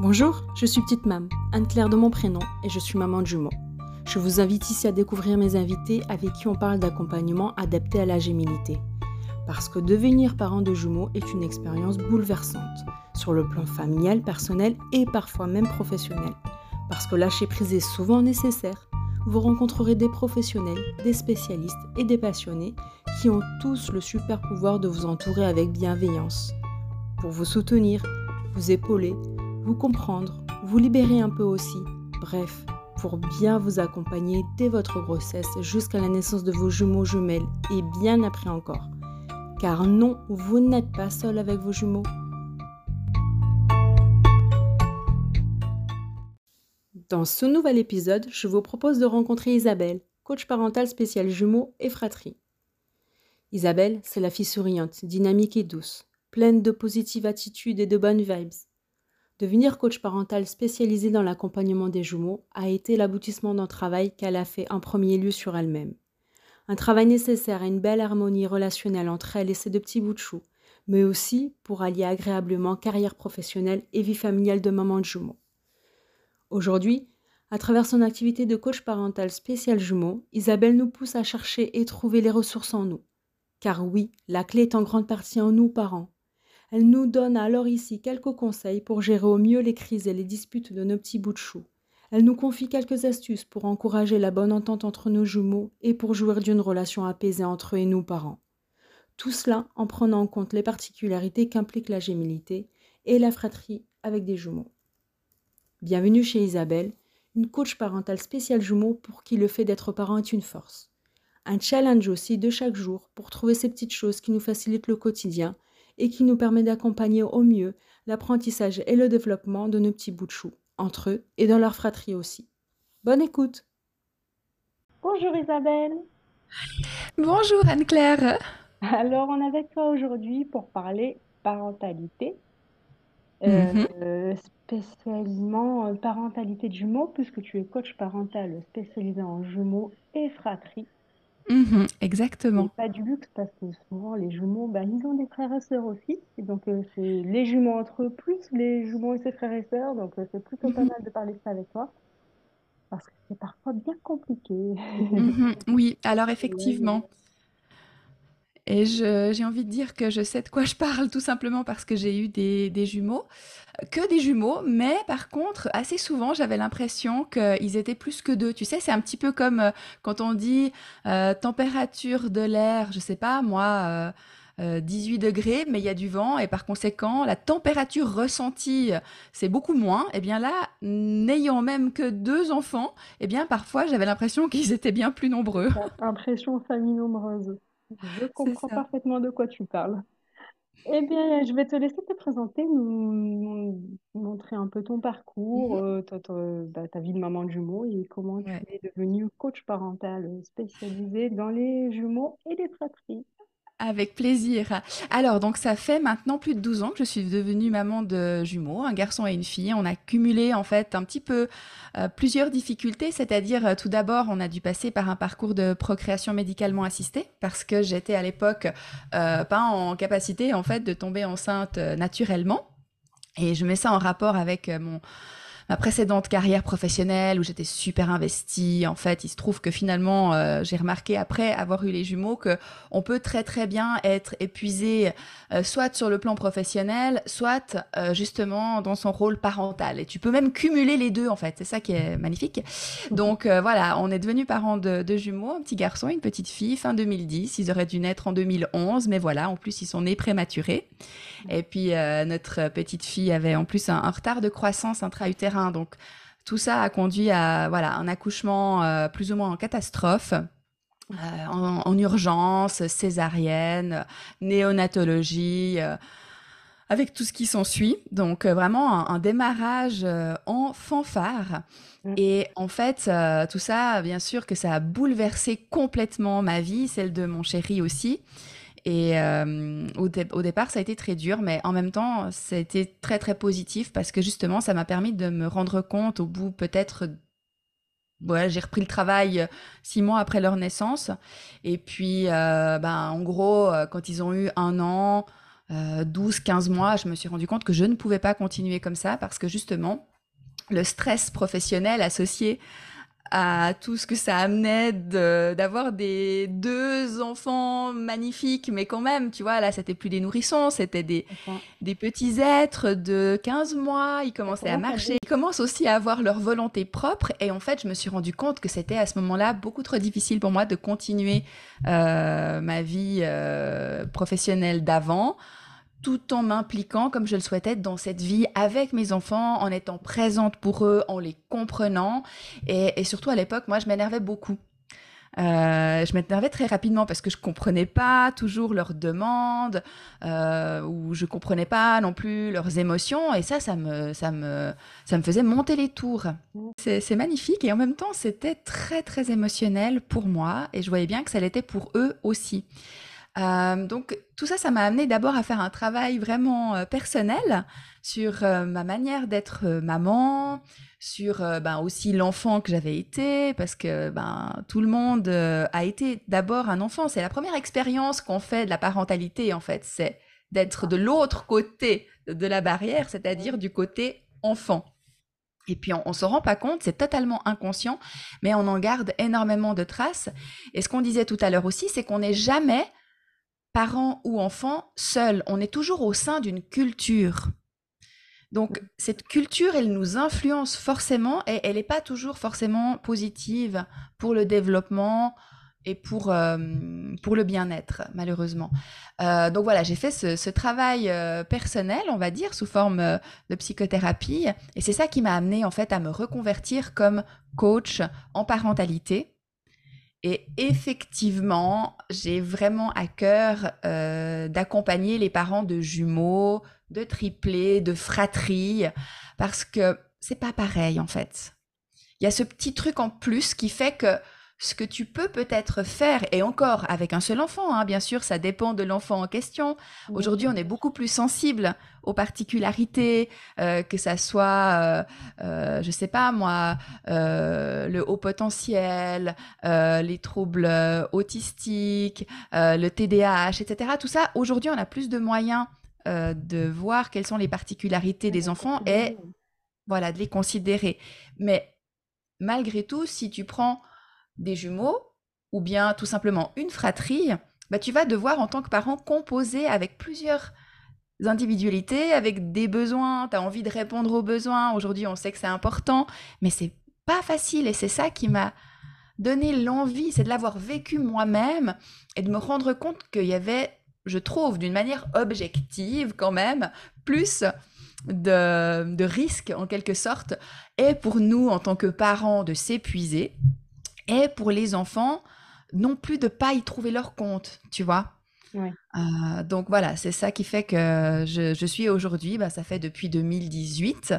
Bonjour, je suis Petite Mam, Anne-Claire de mon prénom, et je suis maman de jumeaux. Je vous invite ici à découvrir mes invités avec qui on parle d'accompagnement adapté à la gémilité. Parce que devenir parent de jumeaux est une expérience bouleversante, sur le plan familial, personnel et parfois même professionnel. Parce que lâcher prise est souvent nécessaire. Vous rencontrerez des professionnels, des spécialistes et des passionnés qui ont tous le super pouvoir de vous entourer avec bienveillance. Pour vous soutenir, vous épauler, vous comprendre, vous libérer un peu aussi. Bref, pour bien vous accompagner dès votre grossesse jusqu'à la naissance de vos jumeaux jumelles et bien après encore. Car non, vous n'êtes pas seul avec vos jumeaux. Dans ce nouvel épisode, je vous propose de rencontrer Isabelle, coach parental spécial jumeaux et fratrie. Isabelle, c'est la fille souriante, dynamique et douce, pleine de positive attitude et de bonnes vibes. Devenir coach parental spécialisé dans l'accompagnement des jumeaux a été l'aboutissement d'un travail qu'elle a fait en premier lieu sur elle-même. Un travail nécessaire à une belle harmonie relationnelle entre elle et ses deux petits bouts de chou, mais aussi pour allier agréablement carrière professionnelle et vie familiale de maman de jumeaux. Aujourd'hui, à travers son activité de coach parental spécial jumeaux, Isabelle nous pousse à chercher et trouver les ressources en nous. Car oui, la clé est en grande partie en nous parents, elle nous donne alors ici quelques conseils pour gérer au mieux les crises et les disputes de nos petits bouts de chou. Elle nous confie quelques astuces pour encourager la bonne entente entre nos jumeaux et pour jouir d'une relation apaisée entre eux et nous parents. Tout cela en prenant en compte les particularités qu'implique la gémilité et la fratrie avec des jumeaux. Bienvenue chez Isabelle, une coach parentale spéciale jumeaux pour qui le fait d'être parent est une force. Un challenge aussi de chaque jour pour trouver ces petites choses qui nous facilitent le quotidien et qui nous permet d'accompagner au mieux l'apprentissage et le développement de nos petits bouts de chou, entre eux et dans leur fratrie aussi. Bonne écoute Bonjour Isabelle Bonjour Anne-Claire Alors on est avec toi aujourd'hui pour parler parentalité, euh, mhm. spécialement euh, parentalité de jumeaux, puisque tu es coach parental spécialisé en jumeaux et fratrie. Mmh exactement. pas du luxe parce que souvent les jumeaux, bah, ils ont des frères et sœurs aussi et donc euh, c'est les jumeaux entre eux, plus les jumeaux et ses frères et sœurs, donc euh, c'est plutôt pas mmh mal de parler ça avec toi parce que c'est parfois bien compliqué. Mmh oui, alors effectivement. Et j'ai envie de dire que je sais de quoi je parle tout simplement parce que j'ai eu des, des jumeaux, que des jumeaux, mais par contre, assez souvent, j'avais l'impression qu'ils étaient plus que deux. Tu sais, c'est un petit peu comme euh, quand on dit euh, température de l'air, je sais pas, moi. Euh, 18 degrés, mais il y a du vent et par conséquent, la température ressentie, c'est beaucoup moins. Et eh bien là, n'ayant même que deux enfants, et eh bien parfois, j'avais l'impression qu'ils étaient bien plus nombreux. Impression famille nombreuse. Je comprends parfaitement de quoi tu parles. Eh bien, je vais te laisser te présenter, nous, montrer un peu ton parcours, mhm. euh, bah, ta, vie de maman de jumeaux et comment tu es devenue coach parental spécialisée dans les jumeaux et les fratries. Avec plaisir. Alors, donc ça fait maintenant plus de 12 ans que je suis devenue maman de jumeaux, un garçon et une fille. On a cumulé en fait un petit peu euh, plusieurs difficultés, c'est-à-dire euh, tout d'abord, on a dû passer par un parcours de procréation médicalement assistée parce que j'étais à l'époque euh, pas en capacité en fait de tomber enceinte naturellement. Et je mets ça en rapport avec mon ma précédente carrière professionnelle où j'étais super investie. En fait, il se trouve que finalement, euh, j'ai remarqué après avoir eu les jumeaux que on peut très très bien être épuisé, euh, soit sur le plan professionnel, soit euh, justement dans son rôle parental. Et tu peux même cumuler les deux en fait. C'est ça qui est magnifique. Donc voilà, on est devenu parents de, jumeaux, un petit garçon, une petite fille, fin 2010. Ils auraient dû naître en 2011, mais voilà, en plus ils sont nés prématurés. Et puis notre petite fille avait en plus un, un retard de croissance intra-utérin donc tout ça a conduit à voilà un accouchement euh, plus ou moins en catastrophe. Euh, en, urgence, césarienne, néonatologie, euh, avec tout ce qui s'ensuit. Donc vraiment un, démarrage en fanfare. Mmh. Et en fait, tout ça, bien sûr que ça a bouleversé complètement ma vie, celle de mon chéri aussi. Et euh, au, départ, ça a été très dur, mais en même temps, ça a été très très positif parce que justement, ça m'a permis de me rendre compte au bout peut-être Ouais, j'ai repris le travail euh, six mois après leur naissance. Et puis, euh, ben, en gros, quand ils ont eu un an, 12-15 mois, je me suis rendu compte que je ne pouvais pas continuer comme ça parce que justement, le stress professionnel associé à tout ce que ça amenait d'avoir des deux enfants magnifiques, mais quand même, tu vois, là, c'était plus des nourrissons, c'était des, des petits êtres de 15 mois, ils commençaient à marcher, ils commencent aussi à avoir leur volonté propre, et en fait, je me suis rendu compte que c'était à ce moment-là beaucoup trop difficile pour moi de continuer euh, ma vie euh, professionnelle d'avant tout en m'impliquant comme je le souhaitais dans cette vie avec mes enfants, en étant présente pour eux, en les comprenant. Et, surtout à l'époque, moi, je m'énervais beaucoup. Euh, je m'énervais très rapidement parce que je comprenais pas toujours leurs demandes euh, ou je comprenais pas non plus leurs émotions et ça, ça me, ça me, ça me faisait monter les tours. C'est magnifique et en même temps, c'était très très émotionnel pour moi et je voyais bien que ça l'était pour eux aussi. Euh, donc tout ça, ça m'a amené d'abord à faire un travail vraiment euh, personnel sur euh, ma manière d'être maman, sur ben, aussi l'enfant que j'avais été, parce que ben, tout le monde a été d'abord un enfant. C'est la première expérience qu'on fait de la parentalité, en fait, c'est d'être de l'autre côté de la barrière, c'est-à-dire du côté enfant. Et puis on, ne se rend pas compte, c'est totalement inconscient, mais on en garde énormément de traces. Et ce qu'on disait tout à l'heure aussi, c'est qu'on n'est jamais parents ou enfants, seuls. On est toujours au sein d'une culture. Donc cette culture, elle nous influence forcément et elle n'est pas toujours forcément positive pour le développement et pour, euh, pour le bien-être, malheureusement. Euh, donc voilà, j'ai fait ce, travail euh, personnel, on va dire, sous forme de psychothérapie. Et c'est ça qui m'a amené en fait à me reconvertir comme coach en parentalité. Et effectivement, j'ai vraiment à cœur euh, d'accompagner les parents de jumeaux, de triplés, de fratries, parce que c'est pas pareil en fait. Il y a ce petit truc en plus qui fait que ce que tu peux peut-être faire, et encore avec un seul enfant, hein, bien sûr, ça dépend de l'enfant en question. Aujourd'hui, on est beaucoup plus sensible aux particularités, euh, que ça soit, je euh, ne euh, je sais pas moi, le haut potentiel, les troubles autistiques, le TDAH, etc. Tout ça, aujourd'hui, on a plus de moyens de voir quelles sont les particularités des enfants et voilà, de les considérer. Mais malgré tout, si tu prends des jumeaux ou bien tout simplement une fratrie, bah, tu vas devoir en tant que parent composer avec plusieurs individualités, avec des besoins, tu as envie de répondre aux besoins. Aujourd'hui, on sait que c'est important, mais c'est pas facile. Et c'est ça qui m'a donné l'envie, c'est de l'avoir vécu moi-même et de me rendre compte qu'il y avait, je trouve, d'une manière objective quand même, plus de, de risques en quelque sorte, et pour nous en tant que parents de s'épuiser et pour les enfants non plus de pas y trouver leur compte, tu vois? Euh, donc voilà, c'est ça qui fait que je, suis aujourd'hui, bah, ça fait depuis 2018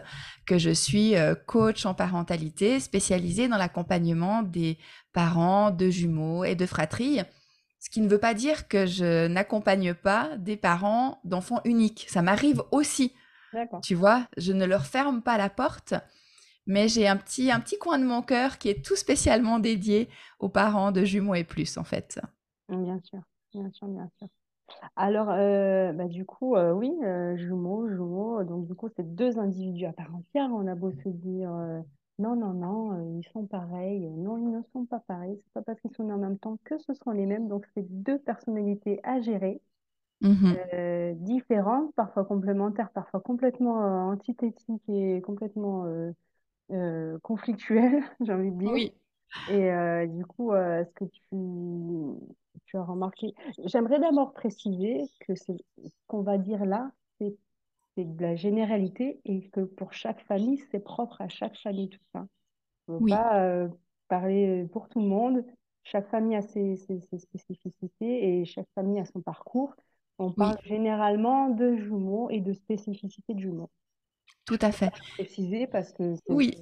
que je suis euh, coach en parentalité spécialisée dans l'accompagnement des parents de jumeaux et de fratries. Ce qui ne veut pas dire que je n'accompagne pas des parents d'enfants uniques. Ça m'arrive aussi. Tu vois, je ne leur ferme pas la porte, mais j'ai un petit, un petit coin de mon cœur qui est tout spécialement dédié aux parents de jumeaux et plus, en fait. Bien sûr, bien sûr, bien sûr. Alors, euh, bah, du coup, euh, oui, euh, jumeaux, jumeaux, donc du coup, c'est deux individus à part entière. On a beau se dire, non, non, non, ils sont pareils. Non, ils ne sont pas pareils. C'est pas parce qu'ils sont nés en même temps que ce sont les mêmes. Donc, c'est deux personnalités à gérer, mmh différentes, parfois complémentaires, parfois complètement antithétiques et complètement euh, conflictuel, j'ai envie de dire. Oui. Et euh, du coup, euh, ce que tu, tu as remarqué, j'aimerais d'abord préciser que ce qu'on va dire là, c'est de la généralité et que pour chaque famille, c'est propre à chaque famille, tout ça. On ne veut pas parler pour tout le monde. Chaque famille a ses, ses, spécificités et chaque famille a son parcours. On parle généralement de jumeaux et de spécificités de jumeaux. Tout à fait. Préciser parce que oui.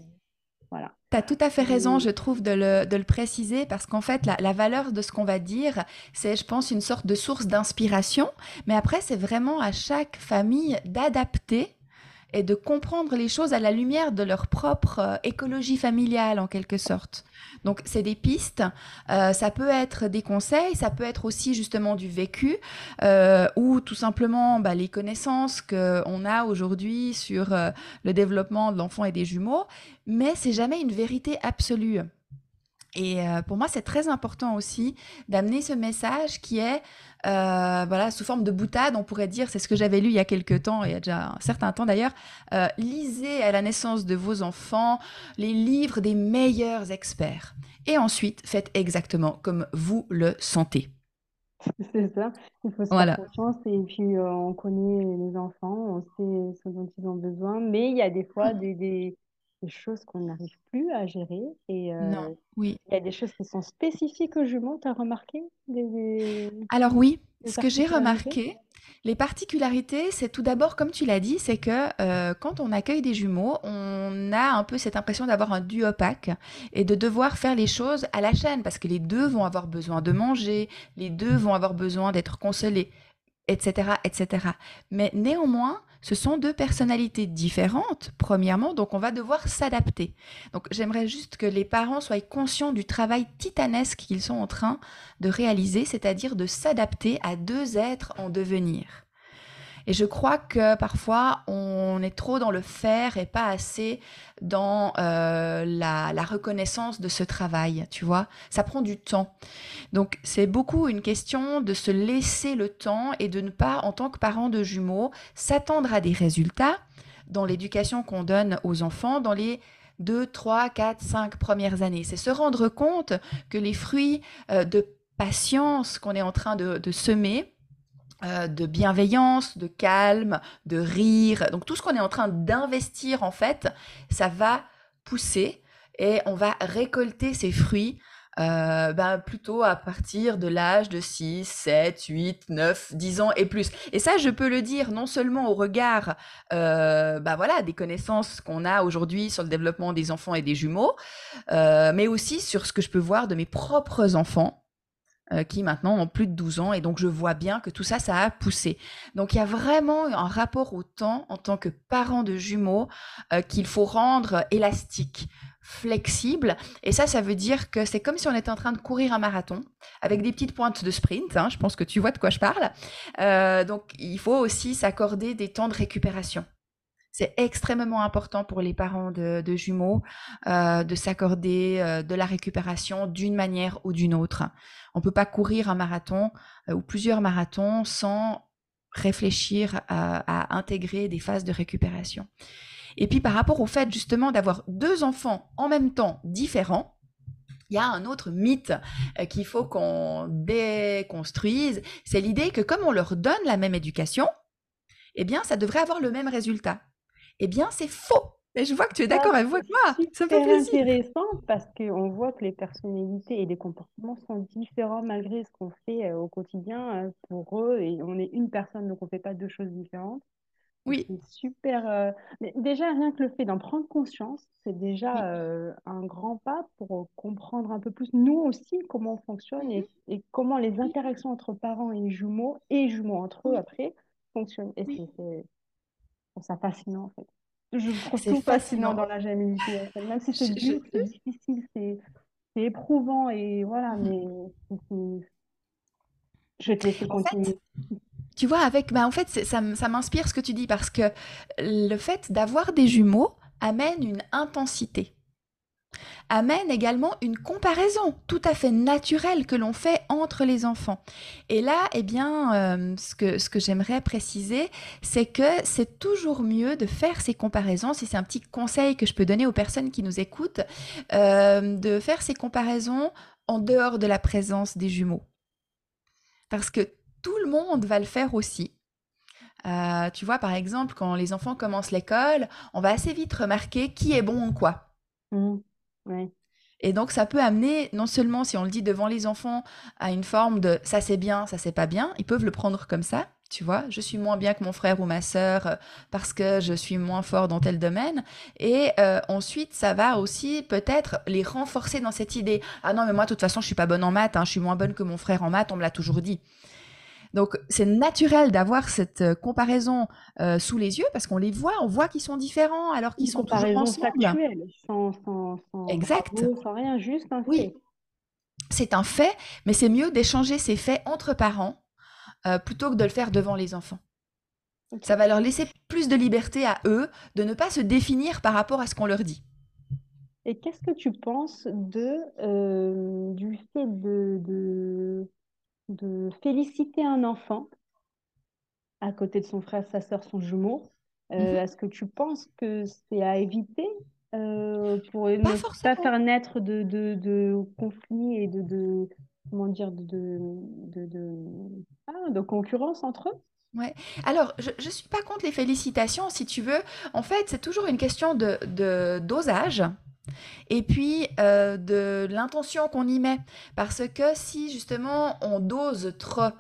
Voilà. Tu as tout à fait raison, je trouve, de le, de le préciser parce qu'en fait, la, la, valeur de ce qu'on va dire, c'est, je pense, une sorte de source d'inspiration. Mais après, c'est vraiment à chaque famille d'adapter et de comprendre les choses à la lumière de leur propre euh, écologie familiale en quelque sorte. Donc c'est des pistes, euh, ça peut être des conseils, ça peut être aussi justement du vécu euh, ou tout simplement bah, les connaissances qu'on a aujourd'hui sur le développement de l'enfant et des jumeaux, mais c'est jamais une vérité absolue. Et pour moi, c'est très important aussi d'amener ce message qui est euh, voilà, sous forme de boutade, on pourrait dire, c'est ce que j'avais lu il y a quelques temps, il y a déjà un certain temps d'ailleurs, euh, lisez à la naissance de vos enfants les livres des meilleurs experts. Et ensuite, faites exactement comme vous le sentez. C'est ça, il faut se faire confiance et puis euh, on connaît les enfants, on sait ce dont ils ont besoin, mais il y a des fois des, des, choses qu'on n'arrive plus à gérer et non, oui. il y a des choses qui sont spécifiques aux jumeaux, tu as remarqué? Des, Alors oui, ce que j'ai remarqué, les particularités, c'est tout d'abord, comme tu l'as dit, c'est que euh, quand on accueille des jumeaux, on a un peu cette impression d'avoir un dû opaque et de devoir faire les choses à la chaîne parce que les deux vont avoir besoin de manger, les deux vont avoir besoin d'être consolés, etc., etc. Mais néanmoins, ce sont deux personnalités différentes, premièrement, donc on va devoir s'adapter. Donc j'aimerais juste que les parents soient conscients du travail titanesque qu'ils sont en train de réaliser, c'est-à-dire de s'adapter à deux êtres en devenir. Et je crois que parfois, on est trop dans le faire et pas assez dans euh, la, reconnaissance de ce travail, tu vois. Ça prend du temps. Donc, c'est beaucoup une question de se laisser le temps et de ne pas, en tant que parent de jumeaux, s'attendre à des résultats dans l'éducation qu'on donne aux enfants, dans les deux, trois, quatre, cinq premières années. C'est se rendre compte que les fruits euh, de patience qu'on est en train de semer, euh, de bienveillance, de calme, de rire. Donc tout ce qu'on est en train d'investir, en fait, ça va pousser et on va récolter ses fruits euh, ben, plutôt à partir de l'âge de 6, 7, 8, 9, 10 ans et plus. Et ça, je peux le dire non seulement au regard euh, ben voilà, des connaissances qu'on a aujourd'hui sur le développement des enfants et des jumeaux, mais aussi sur ce que je peux voir de mes propres enfants euh, qui maintenant ont plus de 12 ans et donc je vois bien que tout ça, ça a poussé. Donc il y a vraiment un rapport au temps en tant que parent de jumeaux euh, qu'il faut rendre élastique, flexible. Et ça, ça veut dire que c'est comme si on était en train de courir un marathon avec des petites pointes de sprint. Hein, je pense que tu vois de quoi je parle. Euh, donc il faut aussi s'accorder des temps de récupération. C'est extrêmement important pour les parents de, jumeaux euh, de s'accorder euh, de la récupération d'une manière ou d'une autre. On ne peut pas courir un marathon euh, ou plusieurs marathons sans réfléchir à, intégrer des phases de récupération. Et puis par rapport au fait justement d'avoir deux enfants en même temps différents, il y a un autre mythe qu'il faut qu'on déconstruise, c'est l'idée que comme on leur donne la même éducation, eh bien, ça devrait avoir le même résultat eh bien, c'est faux. Et je vois que tu es d'accord avec moi. Ça fait plaisir. intéressant parce qu'on voit que les personnalités et les comportements sont différents malgré ce qu'on fait euh, au quotidien euh, pour eux. Et on est une personne, donc on ne fait pas deux choses différentes. Oui. C'est super. Euh, mais déjà, rien que le fait d'en prendre conscience, c'est déjà un grand pas pour comprendre un peu plus, nous aussi, comment on fonctionne et, mm-hmm. comment les interactions entre parents et jumeaux, et jumeaux entre eux après, fonctionnent. Et c'est trouve ça fascinant, en fait. Je trouve tout fascinant dans la gémilité. Même si c'est dur, c'est difficile, c'est éprouvant, et voilà, mm-hmm. mais je te laisser continuer. tu vois, avec, bah, en fait, ça, ça m'inspire ce que tu dis parce que le fait d'avoir des jumeaux amène une intensité amène également une comparaison tout à fait naturelle que l'on fait entre les enfants. Et là, eh bien, euh, ce que, ce que j'aimerais préciser, c'est que c'est toujours mieux de faire ces comparaisons, si c'est un petit conseil que je peux donner aux personnes qui nous écoutent, euh, de faire ces comparaisons en dehors de la présence des jumeaux. Parce que tout le monde va le faire aussi. Euh, tu vois, par exemple, quand les enfants commencent l'école, on va assez vite remarquer qui est bon en quoi. Mmh. Et donc, ça peut amener, non seulement si on le dit devant les enfants, à une forme de ça c'est bien, ça c'est pas bien, ils peuvent le prendre comme ça, tu vois, je suis moins bien que mon frère ou ma sœur euh, parce que je suis moins fort dans tel domaine. Et euh, ensuite, ça va aussi peut-être les renforcer dans cette idée. Ah non, mais moi, de toute façon, je suis pas bonne en maths, hein, je suis moins bonne que mon frère en maths, on me l'a toujours dit. Donc, c'est naturel d'avoir cette euh, comparaison euh, sous les yeux parce qu'on les voit, on voit qu'ils sont différents alors qu'ils sont toujours ensemble. factuelle, sans, sans, sans exact. sans rien, juste un oui. fait. C'est un fait, mais c'est mieux d'échanger ces faits entre parents euh, plutôt que de le faire devant les enfants. Ça va leur laisser plus de liberté à eux de ne pas se définir par rapport à ce qu'on leur dit. Et qu'est-ce que tu penses de, euh, du fait de, de, de féliciter un enfant à côté de son frère, sa sœur, son jumeau? Euh, mhm. est-ce que tu penses que c'est à éviter euh, pour ne pas faire naître de, de, de conflits et de, de comment dire de, de, de, ah, de concurrence entre eux? Ouais. Alors, je ne suis pas contre les félicitations, si tu veux. En fait, c'est toujours une question de, de dosage et puis euh, de l'intention qu'on y met. Parce que si justement on dose trop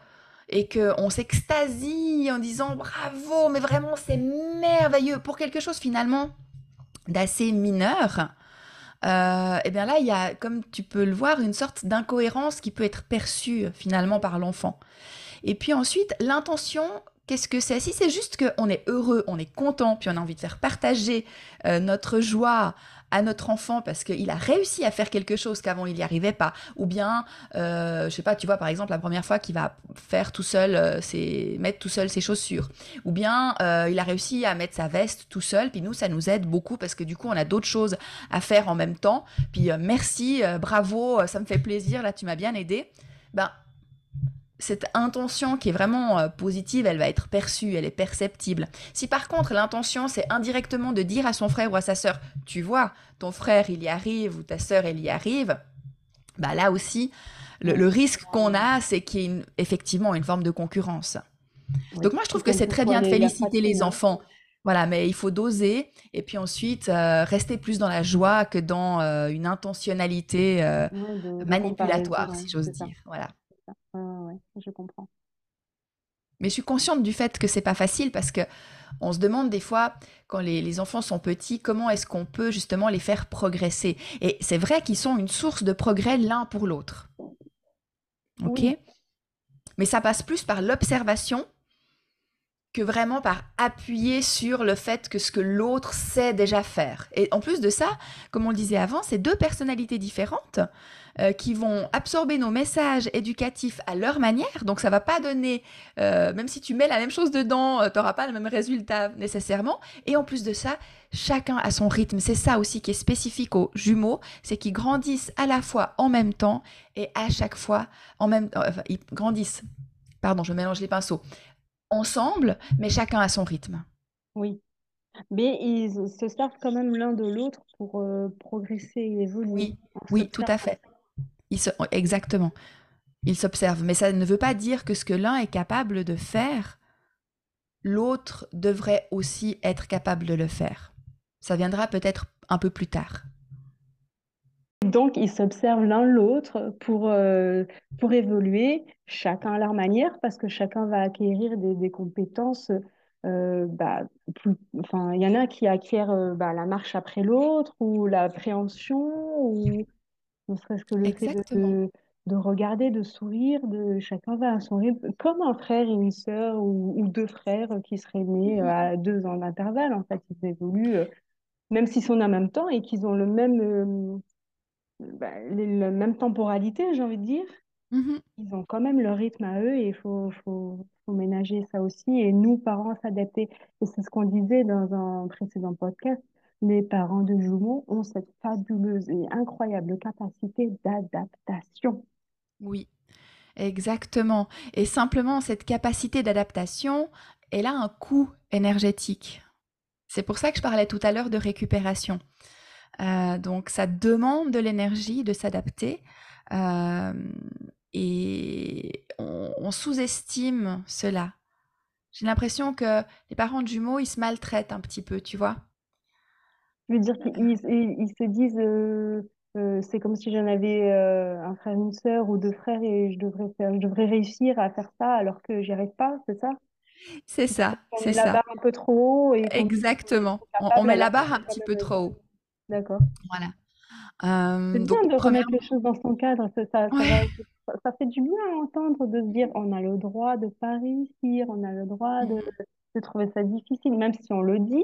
et qu'on s'extasie en disant bravo, mais vraiment c'est merveilleux pour quelque chose finalement d'assez mineur, euh, et eh bien là, il y a, comme tu peux le voir, une sorte d'incohérence qui peut être perçue finalement par l'enfant. Et puis ensuite, l'intention, qu'est-ce que c'est? Si c'est juste qu'on est heureux, on est content, puis on a envie de faire partager euh, notre joie à notre enfant parce qu'il a réussi à faire quelque chose qu'avant il n'y arrivait pas, ou bien, euh, je sais pas, tu vois par exemple la première fois qu'il va faire tout seul, euh, ses, mettre tout seul ses chaussures, ou bien euh, il a réussi à mettre sa veste tout seul, puis nous ça nous aide beaucoup parce que du coup on a d'autres choses à faire en même temps, puis euh, merci, bravo, ça me fait plaisir, là tu m'as bien aidé. Ben cette intention qui est vraiment euh, positive, elle va être perçue, elle est perceptible. Si par contre l'intention c'est indirectement de dire à son frère ou à sa sœur, tu vois, ton frère il y arrive ou ta sœur elle y arrive, bah là aussi, le, risque qu'on a, c'est qu'il y ait effectivement une forme de concurrence. Donc moi je trouve que c'est très bien de féliciter les enfants. Voilà, mais il faut doser et puis ensuite euh, rester plus dans la joie que dans euh, une intentionnalité manipulatoire, si j'ose dire. Voilà je comprends. Mais je suis consciente du fait que c'est pas facile parce que on se demande des fois, quand les, enfants sont petits, comment est-ce qu'on peut justement les faire progresser? Et c'est vrai qu'ils sont une source de progrès l'un pour l'autre. Ok? Mais ça passe plus par l'observation que vraiment par appuyer sur le fait que ce que l'autre sait déjà faire. Et en plus de ça, comme on le disait avant, c'est deux personnalités différentes euh, qui vont absorber nos messages éducatifs à leur manière. Donc ça va pas donner, euh, même si tu mets la même chose dedans, euh, tu n'auras pas le même résultat nécessairement. Et en plus de ça, chacun a son rythme. C'est ça aussi qui est spécifique aux jumeaux, c'est qu'ils grandissent à la fois en même temps et à chaque fois en même temps. Enfin, ils grandissent. Pardon, je mélange les pinceaux. Ensemble, mais chacun a son rythme. Oui. Mais ils se servent quand même l'un de l'autre pour progresser et évoluer. Oui, oui, tout à fait exactement. Il s'observe. Mais ça ne veut pas dire que ce que l'un est capable de faire, l'autre devrait aussi être capable de le faire. Ça viendra peut-être un peu plus tard. Donc, ils s'observent l'un l'autre pour, euh, pour évoluer, chacun à leur manière, parce que chacun va acquérir des, compétences. Euh, bah, enfin, il y en a qui acquièrent euh, bah, la marche après l'autre, ou l'appréhension, ou ne serait-ce que le fait de, de, regarder, de sourire, de chacun va à son rythme, comme un frère et une sœur ou, deux frères qui seraient nés euh, à deux ans d'intervalle. En fait, ils évoluent, même s'ils sont en même temps et qu'ils ont le même, bah, la même temporalité, j'ai envie de dire. Mmh ils ont quand même leur rythme à eux et il faut, faut, faut, ménager ça aussi. Et nous, parents, s'adapter. Et c'est ce qu'on disait dans un précédent podcast les parents de jumeaux ont cette fabuleuse et incroyable capacité d'adaptation. Oui, exactement. Et simplement, cette capacité d'adaptation, elle a un coût énergétique. C'est pour ça que je parlais tout à l'heure de récupération. Euh, donc, ça demande de l'énergie de s'adapter. Euh, et on sous-estime cela. J'ai l'impression que les parents de jumeaux, ils se maltraitent un petit peu, tu vois. Je veux dire qu'ils ils, se disent, euh, euh, c'est comme si j'en avais euh, un frère, une sœur ou deux frères et je devrais faire, je devrais réussir à faire ça alors que j'y arrive pas, c'est ça? C'est ça, On c'est met la barre un peu trop haut et Exactement. On, met la barre un petit peu trop haut. D'accord. Voilà. C'est Euh, bien donc, de remettre les choses dans son cadre. Ça, ça, ça va, ouais. ça ça fait du bien à entendre de se dire on a le droit de pas réussir, on a le droit de, Mhm, de trouver ça difficile, même si on le dit.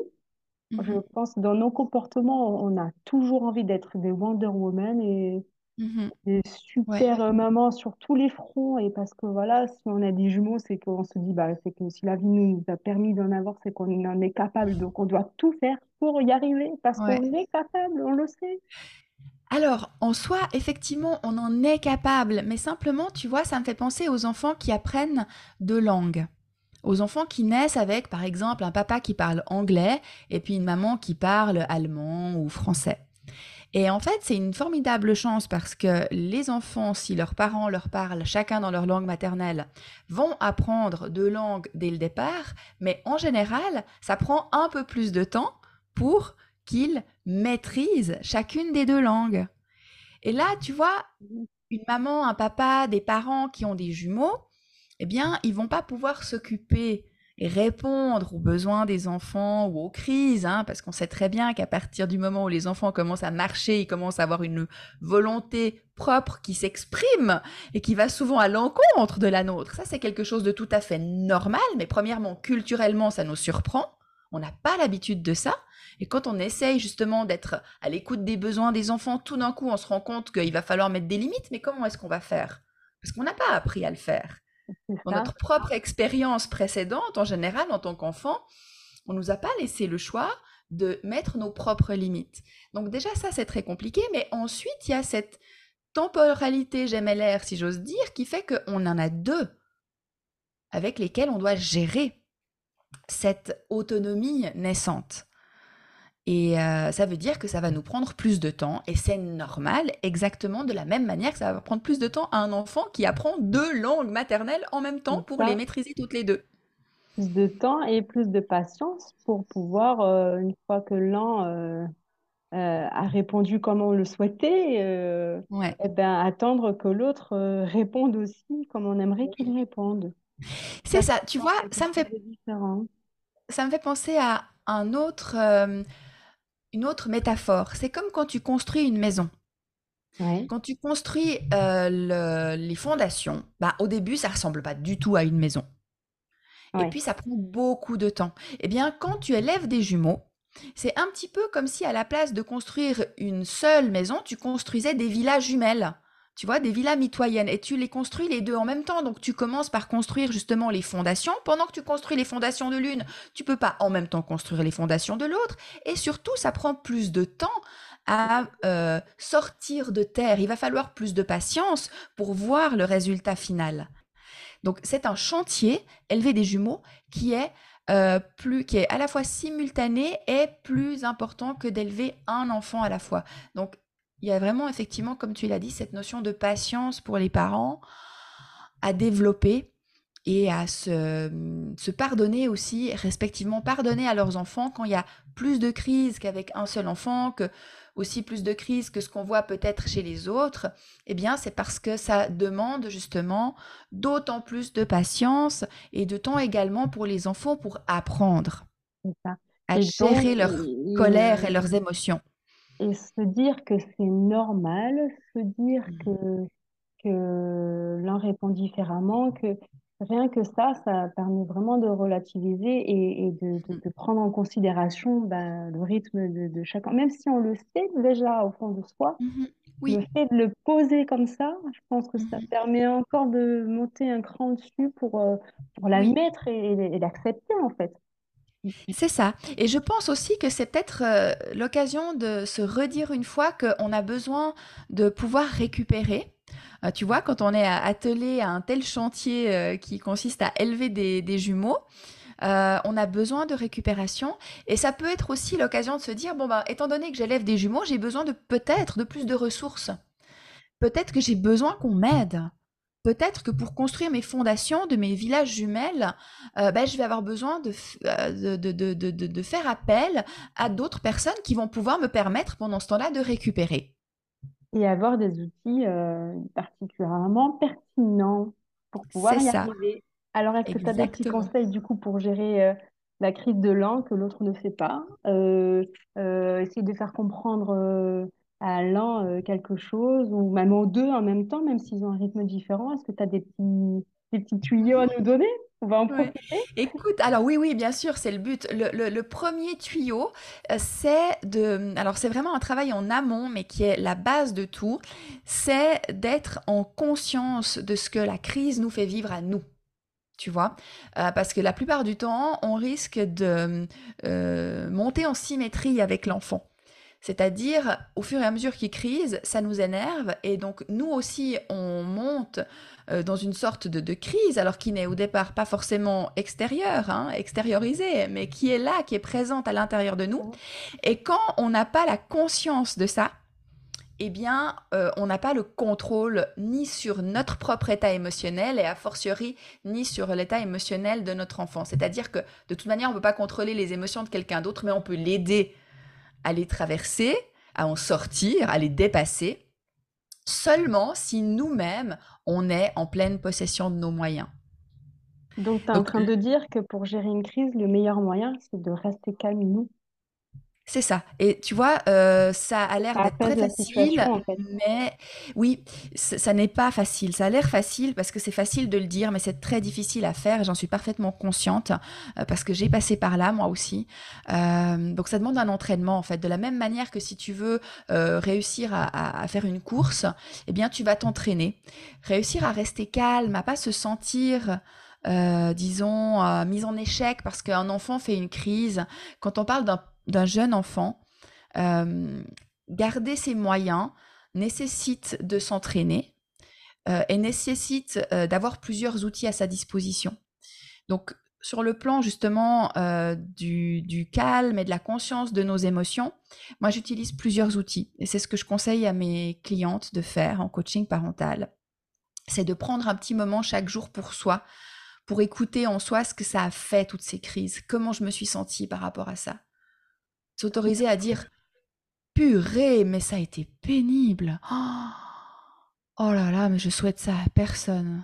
Je mhm, pense que dans nos comportements, on a toujours envie d'être des Wonder Woman et mhm. des Ouais, super euh, mamans sur tous les fronts. Et parce que voilà, si on a des jumeaux, c'est qu'on se dit bah, c'est que si la vie nous a permis d'en avoir, c'est qu'on en est capable. Donc on doit tout faire pour y arriver parce ouais. qu'on est capable, on le sait. Alors, en soi, effectivement, on en est capable, mais simplement, tu vois, ça me fait penser aux enfants qui apprennent deux langues. Aux enfants qui naissent avec, par exemple, un papa qui parle anglais et puis une maman qui parle allemand ou français. Et en fait, c'est une formidable chance parce que les enfants, si leurs parents leur parlent chacun dans leur langue maternelle, vont apprendre deux langues dès le départ, mais en général, ça prend un peu plus de temps pour qu'ils maîtrisent chacune des deux langues. Et là, tu vois, une maman, un papa, des parents qui ont des jumeaux, eh bien, ils vont pas pouvoir s'occuper et répondre aux besoins des enfants ou aux crises, hein, parce qu'on sait très bien qu'à partir du moment où les enfants commencent à marcher, ils commencent à avoir une volonté propre qui s'exprime et qui va souvent à l'encontre de la nôtre. Ça, c'est quelque chose de tout à fait normal, mais premièrement, culturellement, ça nous surprend. On n'a pas l'habitude de ça. Et quand on essaye justement d'être à l'écoute des besoins des enfants, tout d'un coup, on se rend compte qu'il va falloir mettre des limites. Mais comment est-ce qu'on va faire? Parce qu'on n'a pas appris à le faire. Dans notre propre expérience précédente, en général, en tant qu'enfant, on nous a pas laissé le choix de mettre nos propres limites. Donc déjà, ça, c'est très compliqué. Mais ensuite, il y a cette temporalité gémellaire, si j'ose dire, qui fait qu'on en a deux avec lesquels on doit gérer cette autonomie naissante. Et euh, ça veut dire que ça va nous prendre plus de temps, et c'est normal, exactement de la même manière que ça va prendre plus de temps à un enfant qui apprend deux langues maternelles en même temps pour les ça. maîtriser toutes les deux. Plus de temps et plus de patience pour pouvoir, euh, une fois que l'un euh, a répondu comme on le souhaitait, Ouais. eh ben, attendre que l'autre réponde aussi comme on aimerait qu'il réponde. C'est Chaque ça, tu vois, ça me fait, ça me fait penser à un autre, une autre métaphore. C'est comme quand tu construis une maison. Ouais, Quand tu construis euh, le- les fondations, bah, au début, ça ressemble pas du tout à une maison. Et puis, ça prend beaucoup de temps. Eh bien, quand tu élèves des jumeaux, c'est un petit peu comme si à la place de construire une seule maison, tu construisais des villas jumelles. Tu vois, des villas mitoyennes. Et tu les construis les deux en même temps. Donc, tu commences par construire justement les fondations. Pendant que tu construis les fondations de l'une, tu peux pas en même temps construire les fondations de l'autre. Et surtout, ça prend plus de temps à euh, sortir de terre. Il va falloir plus de patience pour voir le résultat final. Donc c'est un chantier, élever des jumeaux, qui est, euh, plus, qui est à la fois simultané et plus important que d'élever un enfant à la fois. Donc il y a vraiment effectivement, comme tu l'as dit, cette notion de patience pour les parents à développer et à se, se pardonner aussi, respectivement pardonner à leurs enfants quand il y a plus de crises qu'avec un seul enfant, que aussi plus de crises que ce qu'on voit peut-être chez les autres, eh bien c'est parce que ça demande justement d'autant plus de patience et de temps également pour les enfants pour apprendre à gérer leur colère et leurs émotions. Et se dire que c'est normal, se dire que, Mhm. que l'un répond différemment, que rien que ça, ça permet vraiment de relativiser et, et de, de, de prendre en considération ben, le rythme de, de chacun. Même si on le sait déjà au fond de soi, Mhm. le Oui. fait de le poser comme ça, je pense que ça permet encore de monter un cran dessus pour, euh, pour Oui. et, et, et l'accepter en fait. C'est ça. Et je pense aussi que c'est peut-être euh, l'occasion de se redire une fois qu'on a besoin de pouvoir récupérer. Euh, tu vois, quand on est attelé à un tel chantier euh, qui consiste à élever des, jumeaux, on a besoin de récupération. Et ça peut être aussi l'occasion de se dire, bon, bah, étant donné que j'élève des jumeaux, j'ai besoin de peut-être de plus de ressources. Peut-être que j'ai besoin qu'on m'aide. Peut-être que pour construire mes fondations de mes villages jumelles, euh, ben, je vais avoir besoin de, euh, de, de, de, de, de faire appel à d'autres personnes qui vont pouvoir me permettre pendant ce temps-là de récupérer. Et avoir des outils euh, particulièrement pertinents pour pouvoir y ça, arriver. Alors, est-ce que tu as des petits conseils du coup pour gérer la crise de l'un que l'autre ne fait pas? Essayer de faire comprendre. À l'un euh, quelque chose, ou même aux deux en même temps, même s'ils ont un rythme différent? Est-ce que tu as des petits, des petits tuyaux à nous donner? On va en Ouais. profiter. Écoute, alors oui, oui, bien sûr, c'est le but. Le, le- le premier tuyau, euh, c'est de... Alors c'est vraiment un travail en amont, mais qui est la base de tout, c'est d'être en conscience de ce que la crise nous fait vivre à nous. Tu vois, Euh, parce que la plupart du temps, on risque de euh, monter en symétrie avec l'enfant. C'est-à-dire, au fur et à mesure qu'il crise, ça nous énerve et donc nous aussi, on monte euh, dans une sorte de, de crise, alors qui n'est au départ pas forcément extérieure, hein, extériorisée, mais qui est là, qui est présente à l'intérieur de nous. Et quand on n'a pas la conscience de ça, eh bien, euh, on n'a pas le contrôle ni sur notre propre état émotionnel et a fortiori ni sur l'état émotionnel de notre enfant. C'est-à-dire que de toute manière, on ne peut pas contrôler les émotions de quelqu'un d'autre, mais on peut l'aider à les traverser, à en sortir, à les dépasser, seulement si nous-mêmes, on est en pleine possession de nos moyens. Donc, tu es en train de dire que pour gérer une crise, le meilleur moyen, c'est de rester calme, nous. C'est ça. Et tu vois, euh, ça a l'air d'être très facile, situation, en fait. mais oui, ça n'est pas facile. Ça a l'air facile parce que c'est facile de le dire, mais c'est très difficile à faire. J'en suis parfaitement consciente euh, parce que j'ai passé par là moi aussi. Euh, donc ça demande un entraînement en fait. De la même manière que si tu veux euh, réussir à, à- à faire une course, eh bien tu vas t'entraîner. Réussir à rester calme, à pas se sentir euh, disons, mise en échec parce qu'un enfant fait une crise. Quand on parle d'un d'un jeune enfant, euh, garder ses moyens nécessite de s'entraîner euh, et nécessite euh, d'avoir plusieurs outils à sa disposition. Donc, sur le plan justement du, du calme et de la conscience de nos émotions, moi j'utilise plusieurs outils et c'est ce que je conseille à mes clientes de faire en coaching parental. C'est de prendre un petit moment chaque jour pour soi, pour écouter en soi ce que ça a fait toutes ces crises, comment je me suis sentie par rapport à ça s'autoriser à dire purée, mais ça a été pénible. Oh, oh là là, mais je souhaite ça à personne.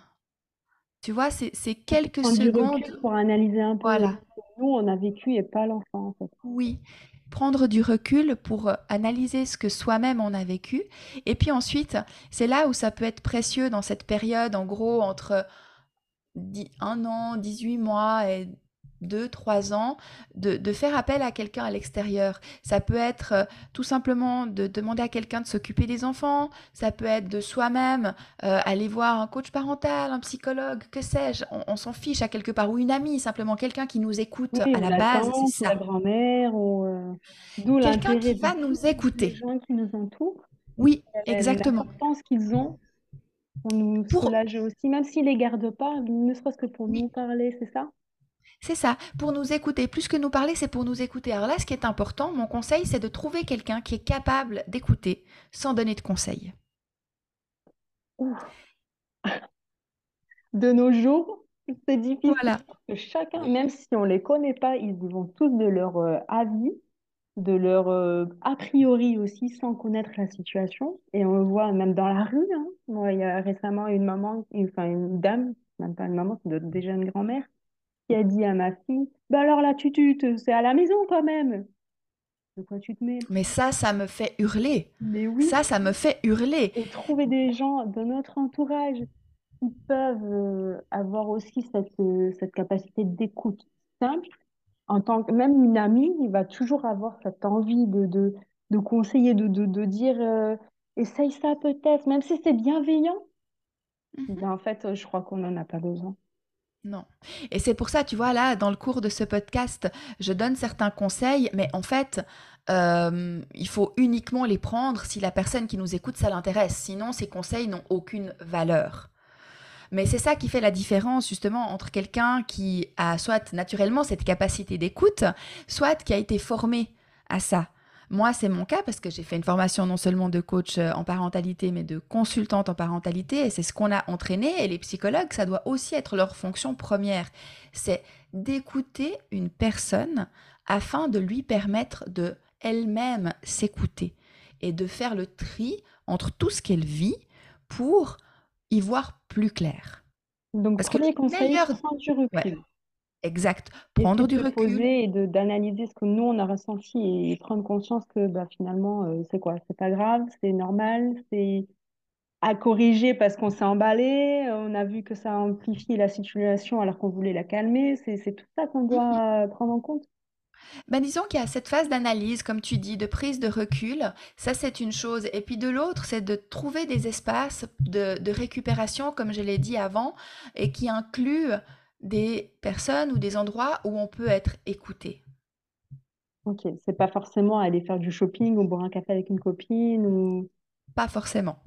Tu vois, c'est quelques Prendre du secondes. recul pour analyser un peu Voilà, ce que nous, on a vécu et pas l'enfant, en fait. oui. Prendre du recul pour euh, analyser ce que soi-même on a vécu. Et puis ensuite, c'est là où ça peut être précieux dans cette période, en gros, entre dix- un an, 18 mois et deux, trois ans, de, de faire appel à quelqu'un à l'extérieur. Ça peut être euh, tout simplement de demander à quelqu'un de s'occuper des enfants, ça peut être de soi-même euh, aller voir un coach parental, un psychologue, que sais-je, on, on s'en fiche à quelque part, ou une amie, simplement quelqu'un qui nous écoute Oui, à la la base, tante, ou la ça. grand-mère, ou euh, d'où Quelqu'un qui va nous tous les écouter. gens qui nous entourent, Oui, exactement. l'importance qu'ils ont pour nous Pour soulager aussi, même s'ils les gardent pas, ne serait-ce que pour nous parler, c'est ça? C'est ça, pour nous écouter. Plus que nous parler, c'est pour nous écouter. Alors là, ce qui est important, mon conseil, c'est de trouver quelqu'un qui est capable d'écouter sans donner de conseils. Ouh. De nos jours, c'est difficile Voilà, chacun, même si on les connaît pas, ils vont tous de leur euh, avis, de leur euh, a priori aussi, sans connaître la situation. Et on le voit même dans la rue. Hein. Moi, il y a récemment une maman, une- enfin une dame, même pas une maman, c'est déjà une grand-mère, qui a dit à ma fille, bah alors là, tu, c'est à la maison quand même. De quoi tu te mêles? mais ça, ça me fait hurler. Mais oui. Ça, ça me fait hurler. Et trouver des gens de notre entourage qui peuvent euh, avoir aussi cette, euh, cette capacité d'écoute simple, en tant que même une amie, il va toujours avoir cette envie de, de, de conseiller, de, de, de dire euh, essaye ça peut-être, même si c'est bienveillant. Mhm. Ben, en fait, je crois qu'on n'en a pas besoin. Non. Et c'est pour ça, tu vois, là, dans le cours de ce podcast, je donne certains conseils, mais en fait, euh, il faut uniquement les prendre si la personne qui nous écoute, ça l'intéresse. Sinon, ces conseils n'ont aucune valeur. Mais c'est ça qui fait la différence justement entre quelqu'un qui a soit naturellement cette capacité d'écoute, soit qui a été formé à ça. Moi, c'est mon cas parce que j'ai fait une formation non seulement de coach euh, en parentalité, mais de consultante en parentalité, et c'est ce qu'on a entraîné. Et les psychologues, ça doit aussi être leur fonction première, c'est d'écouter une personne afin de lui permettre de elle-même s'écouter et de faire le tri entre tout ce qu'elle vit pour y voir plus clair. Donc, Parce que premier le conseil, meilleur... prendre du Ouais, recul. Exact. Prendre du recul. poser et d'analyser ce que nous on a ressenti et prendre conscience que bah, finalement euh, c'est quoi? C'est pas grave, c'est normal, c'est à corriger parce qu'on s'est emballé, on a vu que ça a amplifié la situation alors qu'on voulait la calmer. C'est tout ça qu'on doit prendre en compte. Ben, disons qu'il y a cette phase d'analyse, comme tu dis, de prise de recul. Ça, c'est une chose. Et puis de l'autre, c'est de trouver des espaces de, de récupération, comme je l'ai dit avant, et qui incluent des personnes ou des endroits où on peut être écouté. Ok, c'est pas forcément aller faire du shopping ou boire un café avec une copine ou Pas forcément.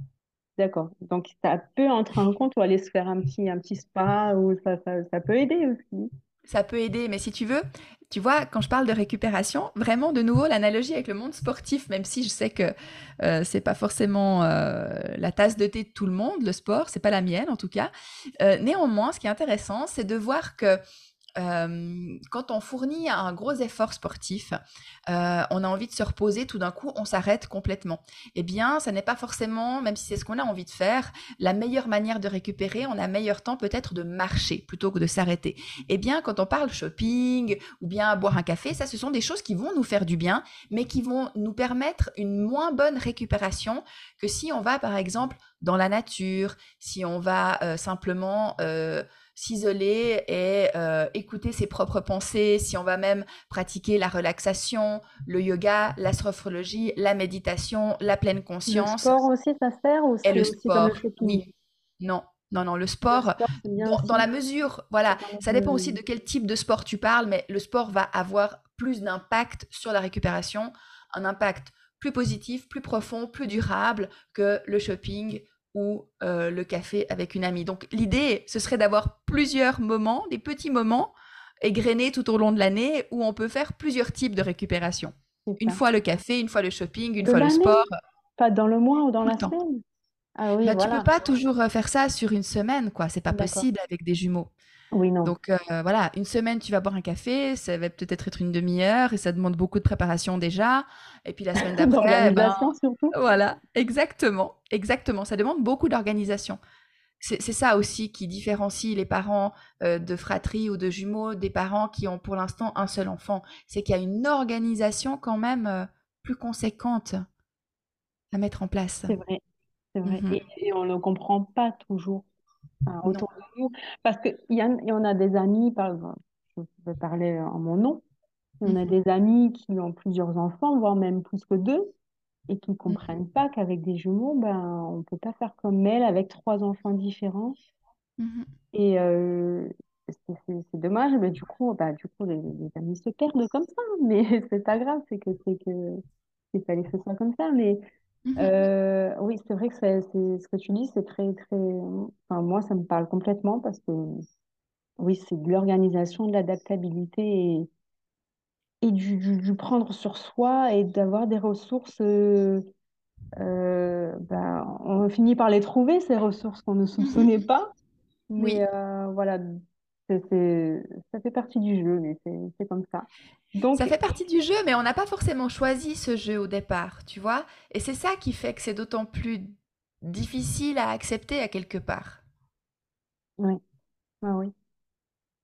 d'accord. Donc ça peut entrer en compte ou aller se faire un petit un petit spa ou ça ça, ça peut aider aussi. Ça peut aider, mais si tu veux, tu vois, quand je parle de récupération, vraiment de nouveau l'analogie avec le monde sportif, même si je sais que euh, c'est pas forcément euh, la tasse de thé de tout le monde, le sport, c'est pas la mienne en tout cas. Euh, néanmoins, ce qui est intéressant, c'est de voir que euh, quand on fournit un gros effort sportif, euh, on a envie de se reposer, tout d'un coup, on s'arrête complètement. Eh bien, ça n'est pas forcément, même si c'est ce qu'on a envie de faire, la meilleure manière de récupérer. On a meilleur temps peut-être de marcher plutôt que de s'arrêter. Eh bien, quand on parle shopping ou bien boire un café, ça, ce sont des choses qui vont nous faire du bien, mais qui vont nous permettre une moins bonne récupération que si on va, par exemple, dans la nature, si on va euh, simplement s'isoler et euh, écouter ses propres pensées, si on va même pratiquer la relaxation, le yoga, la sophrologie, la méditation, la pleine Le conscience sport aussi, ça sert ou et le aussi comme le sport. shopping? Oui, non, non, non, le Le sport, dans, dans la mesure, voilà, ça dépend aussi de quel type de sport tu parles, mais le sport va avoir plus d'impact sur la récupération, un impact plus positif, plus profond, plus durable que le shopping ou euh, le café avec une amie. Donc l'idée, ce serait d'avoir plusieurs moments, des petits moments égrenés tout au long de l'année où on peut faire plusieurs types de récupération. Une fois le café, une fois le shopping, une De fois le sport, pas dans le mois ou dans tout la temps. semaine? Ah oui, Bah, tu peux pas toujours euh, faire ça sur une semaine, quoi. C'est pas possible avec des jumeaux. Oui, non. Donc euh, voilà, une semaine, tu vas boire un café, ça va peut-être être une demi-heure et ça demande beaucoup de préparation déjà. Et puis la semaine d'après, ben surtout. voilà, exactement, exactement. Ça demande beaucoup d'organisation. C'est ça aussi qui différencie les parents euh, de fratrie ou de jumeaux des parents qui ont pour l'instant un seul enfant. C'est qu'il y a une organisation quand même euh, plus conséquente à mettre en place. C'est vrai, c'est vrai. Mhm. Et, et on ne le comprend pas toujours enfin, Non. autour de nous. Parce qu'il y, y en a des amis, par exemple, je vais parler en mon nom, il y en a Mhm. des amis qui ont plusieurs enfants, voire même plus que deux, et qui ne Mhm. comprennent pas qu'avec des jumeaux, ben, on ne peut pas faire comme elle avec trois enfants différents. Mhm. Et euh, c'est c'est- c'est dommage, mais du coup, bah, du coup les, les amis se perdent comme ça. Mais c'est pas grave, c'est que c'est que il fallait que ce soit comme ça. Mais. Euh, oui, c'est vrai que c'est c'est- ce que tu dis, c'est très, très. Enfin, moi, ça me parle complètement parce que oui, c'est de l'organisation, de l'adaptabilité et, et du, du, du prendre sur soi et d'avoir des ressources. euh, euh, ben, on finit par les trouver, ces ressources qu'on ne soupçonnait pas. Mais Oui. euh, voilà, c'est, ça fait partie du jeu, mais c'est comme ça. Ça fait partie du jeu, mais on n'a pas forcément choisi ce jeu au départ, tu vois? Et c'est ça qui fait que c'est d'autant plus difficile à accepter à quelque part. oui, ah oui.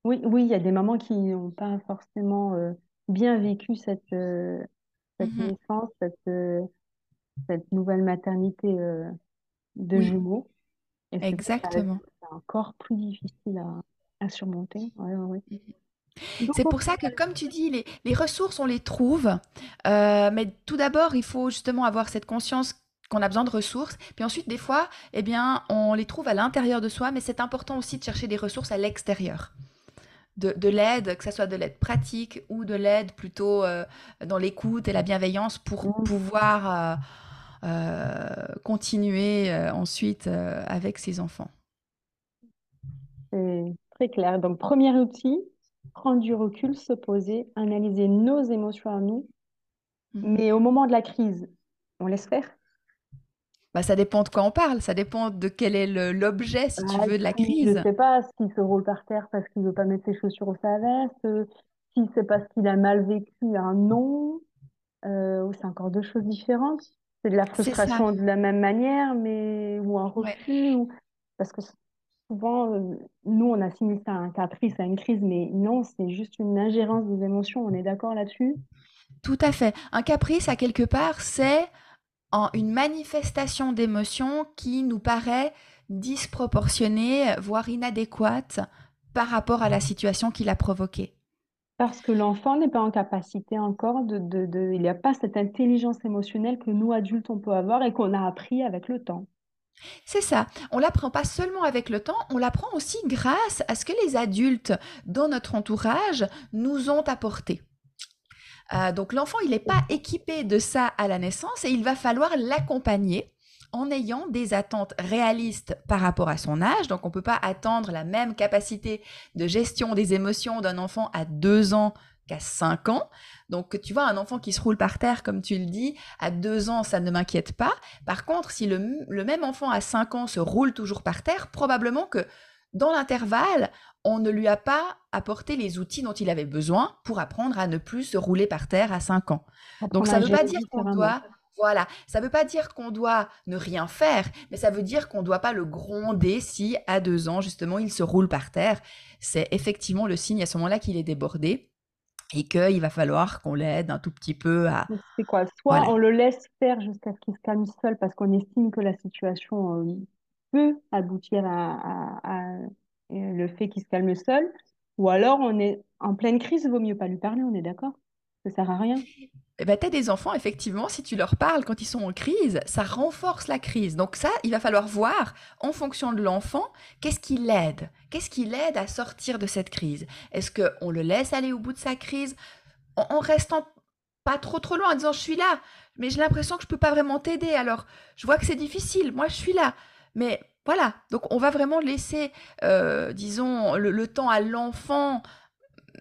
Oui, oui, il y a des mamans qui n'ont pas forcément euh, bien vécu cette, euh, cette Mhm. naissance, cette, euh, cette nouvelle maternité euh, de Oui, jumeaux. Et exactement. c'est encore plus difficile à, à surmonter. Ouais, ouais, ouais. Donc, C'est pour ça que, comme tu dis, les, les ressources, on les trouve. Euh, mais tout d'abord, il faut justement avoir cette conscience qu'on a besoin de ressources. Puis ensuite, des fois, eh bien, on les trouve à l'intérieur de soi, mais c'est important aussi de chercher des ressources à l'extérieur. De, de l'aide, que ce soit de l'aide pratique ou de l'aide plutôt euh, dans l'écoute et la bienveillance pour mm, pouvoir euh, continuer ensuite avec ses enfants. Très clair. Donc, premier outil, prendre du recul, se poser, analyser nos émotions à nous Mhm. Mais au moment de la crise, on laisse faire. Bah, ça dépend de quoi on parle, ça dépend de quel est l'objet, si tu Ah, veux, de la si, je crise. sais pas, s'il se roule par terre parce qu'il veut pas mettre ses chaussures ou sa veste, euh, si c'est parce qu'il a mal vécu un non, euh, ou c'est encore deux choses différentes. C'est de la frustration de la même manière, mais ou un ouais. refus, ou... parce que souvent, euh, nous, on assimile ça à un caprice, à une crise, mais non, c'est juste une ingérence des émotions. On est d'accord là-dessus? Tout à fait. Un caprice, à quelque part, c'est en une manifestation d'émotion qui nous paraît disproportionnée, voire inadéquate par rapport à la situation qu'il a provoquée. Parce que l'enfant n'est pas en capacité encore de, de, de- il n'y a pas cette intelligence émotionnelle que nous, adultes, on peut avoir et qu'on a appris avec le temps. C'est ça. On l'apprend pas seulement avec le temps, on l'apprend aussi grâce à ce que les adultes dans notre entourage nous ont apporté. Euh, donc l'enfant, il n'est pas équipé de ça à la naissance et il va falloir l'accompagner en ayant des attentes réalistes par rapport à son âge. Donc on ne peut pas attendre la même capacité de gestion des émotions d'un enfant à 2 ans qu'à 5 ans. Donc tu vois, un enfant qui se roule par terre, comme tu le dis, à 2 ans, ça ne m'inquiète pas. Par contre, si le, le même enfant à 5 ans se roule toujours par terre, probablement que dans l'intervalle, on ne lui a pas apporté les outils dont il avait besoin pour apprendre à ne plus se rouler par terre à 5 ans. Donc ça ne veut pas dire qu'on doit voilà, ça ne veut pas dire qu'on doit ne rien faire, mais ça veut dire qu'on ne doit pas le gronder si à 2 ans justement il se roule par terre. C'est effectivement le signe à ce moment-là qu'il est débordé et qu'il va falloir qu'on l'aide un tout petit peu à C'est quoi? Soit voilà. on le laisse faire jusqu'à ce qu'il se calme seul parce qu'on estime que la situation euh, peut aboutir à, à- à, euh, le fait qu'il se calme seul, ou alors on est en pleine crise, il vaut mieux pas lui parler, on est d'accord? Ça sert à rien. Eh ben, tu as des enfants, effectivement, si tu leur parles quand ils sont en crise, ça renforce la crise. Donc ça, il va falloir voir, en fonction de l'enfant, qu'est-ce qui l'aide? Qu'est-ce qui l'aide à sortir de cette crise? Est-ce qu'on le laisse aller au bout de sa crise? En, restant pas trop trop loin, en disant je suis là, mais j'ai l'impression que je peux pas vraiment t'aider. Alors, je vois que c'est difficile, moi je suis là. Mais voilà, donc on va vraiment laisser, euh, disons, le temps à l'enfant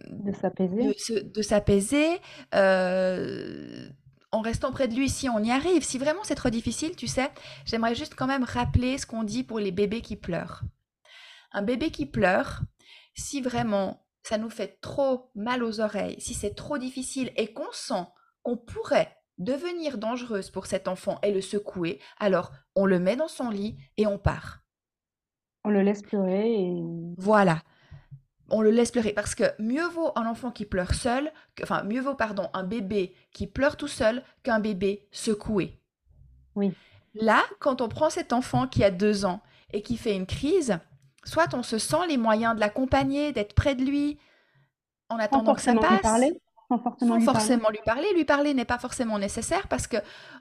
De s'apaiser. de, se- de s'apaiser euh, en restant près de lui si on y arrive. Si vraiment c'est trop difficile, tu sais, j'aimerais juste quand même rappeler ce qu'on dit pour les bébés qui pleurent. Un bébé qui pleure, si vraiment ça nous fait trop mal aux oreilles, si c'est trop difficile et qu'on sent qu'on pourrait devenir dangereuse pour cet enfant et le secouer, alors on le met dans son lit et on part. On le laisse pleurer et Voilà. On le laisse pleurer parce que mieux vaut un enfant qui pleure seul, que- enfin mieux vaut pardon un bébé qui pleure tout seul qu'un bébé secoué. oui. Là, quand on prend cet enfant qui a deux ans et qui fait une crise, soit on se sent les moyens de l'accompagner, d'être près de lui, en attendant que ça lui passe, parler. Sans forcément sans lui parler. lui parler. Lui parler n'est pas forcément nécessaire parce que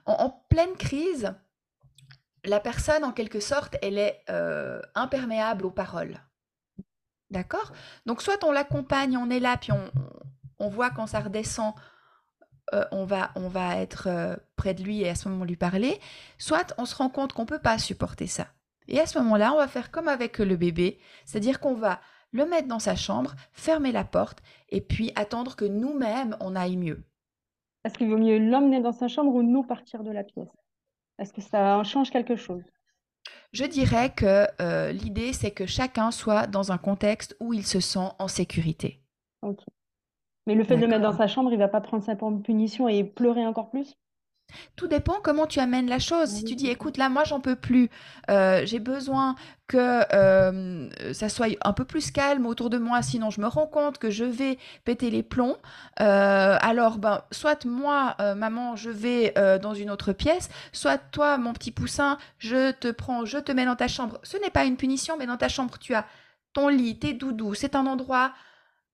en, en pleine crise, la personne, en quelque sorte, elle est euh, imperméable aux paroles. D'accord? Donc, soit on l'accompagne, on est là, puis on, voit quand ça redescend, euh, on, va, on va être euh, près de lui et à ce moment lui parler. Soit on se rend compte qu'on ne peut pas supporter ça. Et à ce moment-là, on va faire comme avec le bébé, c'est-à-dire qu'on va le mettre dans sa chambre, fermer la porte et puis attendre que nous-mêmes, on aille mieux. Est-ce qu'il vaut mieux l'emmener dans sa chambre ou nous partir de la pièce? Est-ce que ça change quelque chose? Je dirais que euh, l'idée, c'est que chacun soit dans un contexte où il se sent en sécurité. Ok. Mais le fait de le mettre dans sa chambre, il va pas prendre ça pour une punition et pleurer encore plus? Tout dépend comment tu amènes la chose. Si tu dis, écoute, là, moi, j'en peux plus, euh, j'ai besoin que euh, ça soit un peu plus calme autour de moi, sinon je me rends compte que je vais péter les plombs. Euh, alors, ben, soit moi, maman, je vais dans une autre pièce, soit toi, mon petit poussin, je te prends, je te mets dans ta chambre. Ce n'est pas une punition, mais dans ta chambre, tu as ton lit, tes doudous. C'est un endroit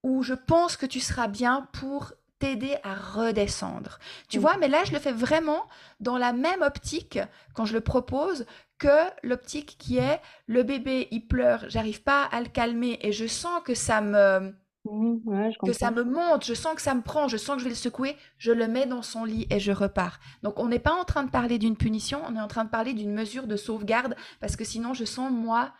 où je pense que tu seras bien pour t'aider à redescendre. Tu Oui. vois, mais là, je le fais vraiment dans la même optique quand je le propose que l'optique qui est le bébé, il pleure, j'arrive pas à le calmer et je sens que ça me ouais, je que ça me monte, je sens que ça me prend, je sens que je vais le secouer, je le mets dans son lit et je repars. Donc on n'est pas en train de parler d'une punition, on est en train de parler d'une mesure de sauvegarde parce que sinon je sens moi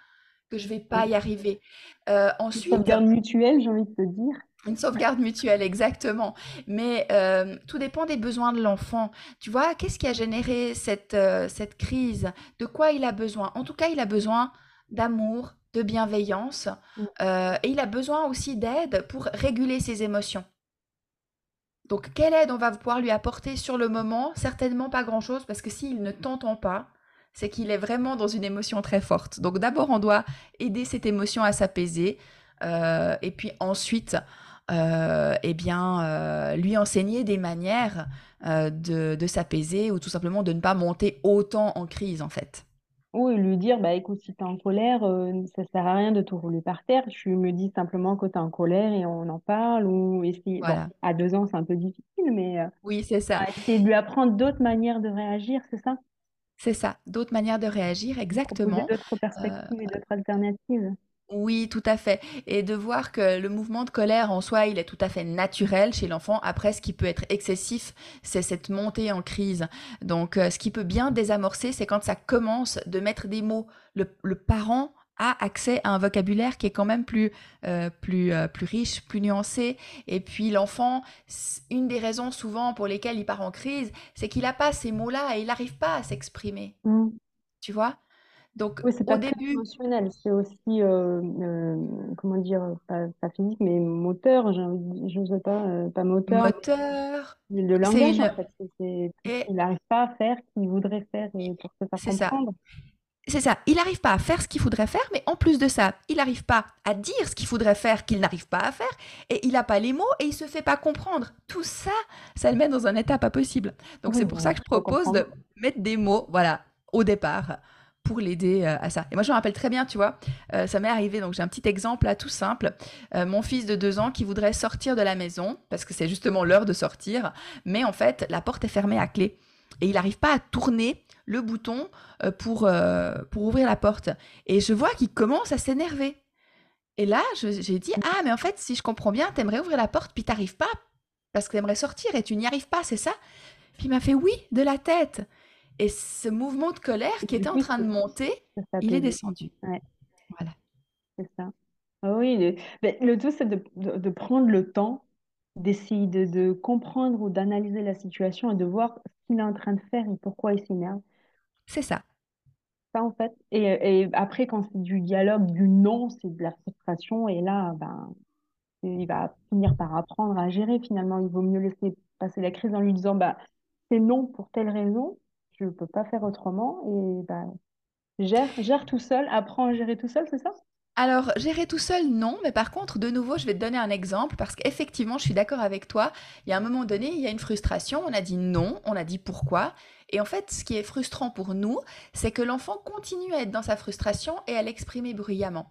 que je vais pas y arriver. Euh, ensuite, sauvegarde mutuelle, j'ai envie de te dire. Une sauvegarde mutuelle, exactement. Mais euh, tout dépend des besoins de l'enfant. Tu vois, qu'est-ce qui a généré cette, euh, cette crise? De quoi il a besoin? En tout cas, il a besoin d'amour, de bienveillance, Mm. euh, et il a besoin aussi d'aide pour réguler ses émotions. Donc, quelle aide on va pouvoir lui apporter sur le moment? Certainement pas grand-chose, parce que s'il ne t'entend pas, c'est qu'il est vraiment dans une émotion très forte. Donc d'abord, on doit aider cette émotion à s'apaiser, et puis ensuite, euh, eh bien, euh, lui enseigner des manières de, de s'apaiser ou tout simplement de ne pas monter autant en crise, en fait. Oui, lui dire, bah écoute, si tu es en colère, ça sert à rien de tout rouler par terre. Tu me dis simplement que tu es en colère et on en parle. Ou essayer... Bon, Voilà. à deux ans, c'est un peu difficile, mais Oui, c'est ça. essayer de lui apprendre d'autres manières de réagir, c'est ça? C'est ça. D'autres manières de réagir, exactement. d'autres Euh, perspectives et d'autres alternatives. Oui, tout à fait. Et de voir que le mouvement de colère en soi, il est tout à fait naturel chez l'enfant. Après, ce qui peut être excessif, c'est cette montée en crise. Donc, euh, ce qui peut bien désamorcer, c'est quand ça commence de mettre des mots. Le, le parent a accès à un vocabulaire qui est quand même plus, euh, plus, euh, plus riche, plus nuancé. Et puis l'enfant, une des raisons souvent pour lesquelles il part en crise, c'est qu'il n'a pas ces mots-là et il n'arrive pas à s'exprimer. Mm. Tu vois? Donc, Oui, c'est au début, émotionnel, c'est aussi, euh, euh, comment dire, pas, pas physique, mais moteur, je sais pas, euh, pas moteur, moteur, le langage en Et il n'arrive pas à faire ce qu'il voudrait faire et pour se faire c'est ça. comprendre. C'est ça, il n'arrive pas à faire ce qu'il faudrait faire, mais en plus de ça, il n'arrive pas à dire ce qu'il faudrait faire qu'il n'arrive pas à faire, et il n'a pas les mots et il se fait pas comprendre. Tout ça, ça le met dans un état pas possible. Donc Oui, c'est pour bah, ça que je propose de mettre des mots, voilà, au départ, pour l'aider euh, à ça. Et moi, je me rappelle très bien, tu vois, euh, ça m'est arrivé, donc j'ai un petit exemple là, tout simple. Euh, mon fils de deux ans qui voudrait sortir de la maison, parce que c'est justement l'heure de sortir, mais en fait, la porte est fermée à clé. Et il n'arrive pas à tourner le bouton pour, pour ouvrir la porte. Et je vois qu'il commence à s'énerver. Et là, j'ai dit, ah, mais en fait, si je comprends bien, t'aimerais ouvrir la porte, puis t'arrives pas, parce que t'aimerais sortir et tu n'y arrives pas, c'est ça? Puis il m'a fait oui, de la tête. Et ce mouvement de colère qui était en train de monter, il est descendu. Ouais, Voilà. c'est ça. Ah oui, le, ben, le tout, c'est de, de, de prendre le temps d'essayer de, de comprendre ou d'analyser la situation et de voir ce qu'il est en train de faire et pourquoi il s'énerve. C'est ça. Ça, en fait. Et, et après, quand c'est du dialogue, du non, c'est de la frustration. Et là, ben, il va finir par apprendre à gérer finalement. Il vaut mieux laisser passer la crise en lui disant, bah, c'est non pour telle raison, je ne peux pas faire autrement. Et bah, gère, gère tout seul, apprends à gérer tout seul, c'est ça? Alors, gérer tout seul, non, mais par contre, de nouveau, je vais te donner un exemple parce qu'effectivement, je suis d'accord avec toi. Il y a un moment donné, il y a une frustration, on a dit non, on a dit pourquoi. Et en fait, ce qui est frustrant pour nous, c'est que l'enfant continue à être dans sa frustration et à l'exprimer bruyamment.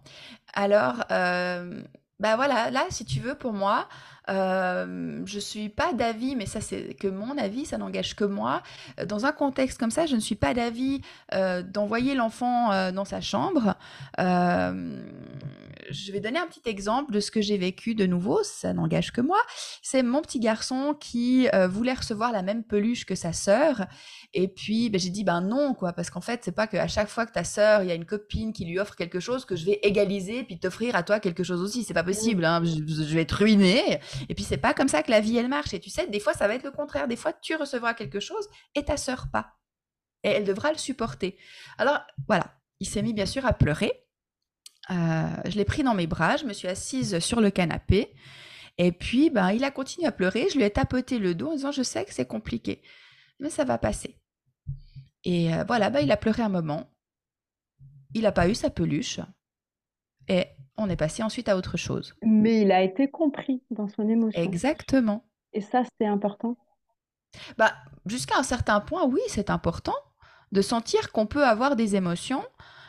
Alors, euh, bah voilà, là, si tu veux, pour moi, euh, je suis pas d'avis, mais ça c'est que mon avis, ça n'engage que moi. Euh, Dans un contexte comme ça, je ne suis pas d'avis euh, d'envoyer l'enfant euh, dans sa chambre. Je vais donner un petit exemple de ce que j'ai vécu de nouveau, ça n'engage que moi. C'est mon petit garçon qui euh, voulait recevoir la même peluche que sa sœur. Et puis, ben, j'ai dit, ben non, quoi, parce qu'en fait, c'est pas qu'à chaque fois que ta sœur, il y a une copine qui lui offre quelque chose, que je vais égaliser puis t'offrir à toi quelque chose aussi. C'est pas possible, hein, je, je vais être ruinée. Et puis, c'est pas comme ça que la vie, elle marche. Et tu sais, des fois, ça va être le contraire. Des fois, tu recevras quelque chose et ta sœur pas. Et elle devra le supporter. Alors, voilà, il s'est mis bien sûr à pleurer. Euh, je l'ai pris dans mes bras, je me suis assise sur le canapé. Et puis, ben, il a continué à pleurer. Je lui ai tapoté le dos en disant Je sais que c'est compliqué, mais ça va passer. Et euh, voilà, ben, il a pleuré un moment. Il n'a pas eu sa peluche. Et on est passé ensuite à autre chose. Mais il a été compris dans son émotion. Exactement. Et ça, c'est important. Bah, jusqu'à un certain point, oui, c'est important de sentir qu'on peut avoir des émotions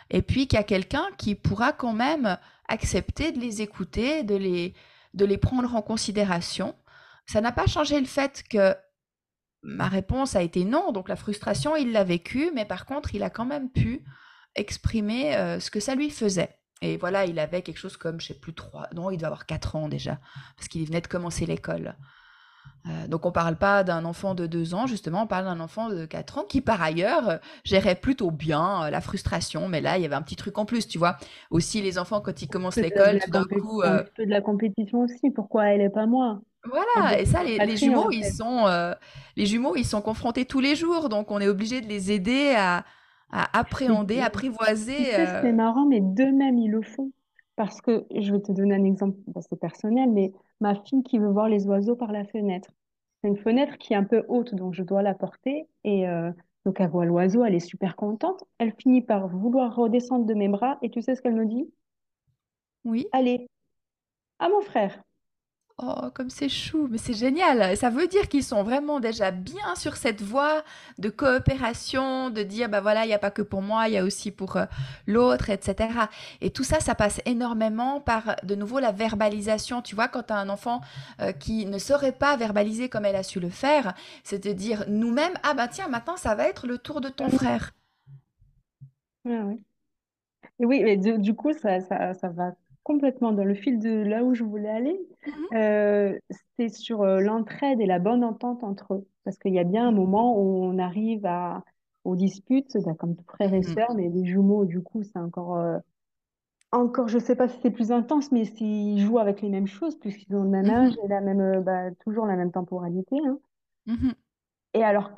et puis qu'il y a quelqu'un qui pourra quand même accepter de les écouter, de les, de les prendre en considération. Ça n'a pas changé le fait que ma réponse a été non, donc la frustration, il l'a vécue, mais par contre, il a quand même pu exprimer euh, ce que ça lui faisait. Et voilà, il avait quelque chose comme, je sais plus, trois, non, il devait avoir quatre ans déjà, parce qu'il venait de commencer l'école. Euh, donc on parle pas d'un enfant de deux ans, justement, on parle d'un enfant de quatre ans qui, par ailleurs, euh, gérait plutôt bien euh, la frustration. Mais là, il y avait un petit truc en plus, tu vois. Aussi, les enfants, quand ils commencent l'école, tout d'un coup... un petit peu de la compétition aussi. Pourquoi elle et pas moi? Voilà, et ça, les, jumeaux, en ils sont, les jumeaux, ils sont confrontés tous les jours, donc on est obligé de les aider à, appréhender, apprivoiser. c'est marrant, mais d'eux-mêmes, ils le font. Parce que, je vais te donner un exemple, bon, c'est personnel, mais ma fille qui veut voir les oiseaux par la fenêtre. C'est une fenêtre qui est un peu haute, donc je dois la porter. Et euh, Donc elle voit l'oiseau, elle est super contente. Elle finit par vouloir redescendre de mes bras et tu sais ce qu'elle me dit? Oui. Allez, à mon frère. Oh, comme c'est chou, mais c'est génial. Ça veut dire qu'ils sont vraiment déjà bien sur cette voie de coopération, de dire, bah voilà, il n'y a pas que pour moi, il y a aussi pour euh, l'autre, etc. Et tout ça, ça passe énormément par, de nouveau, la verbalisation. Tu vois, quand tu as un enfant euh, qui ne saurait pas verbaliser comme elle a su le faire, c'est de dire nous-mêmes, ah bah tiens, maintenant, ça va être le tour de ton frère. Ah oui. Et oui, mais du, du coup, ça, ça, ça va complètement dans le fil de là où je voulais aller. Mhm. Euh, c'est sur euh, l'entraide et la bonne entente entre eux. Parce qu'il y a bien un moment où on arrive à, aux disputes, bah, comme frères et Mhm. sœurs, mais les jumeaux, du coup, c'est encore, euh, encore, je sais pas si c'est plus intense, mais s'ils jouent avec les mêmes choses, puisqu'ils ont le même âge Mhm. et la même, bah, toujours la même temporalité. hein. Et alors,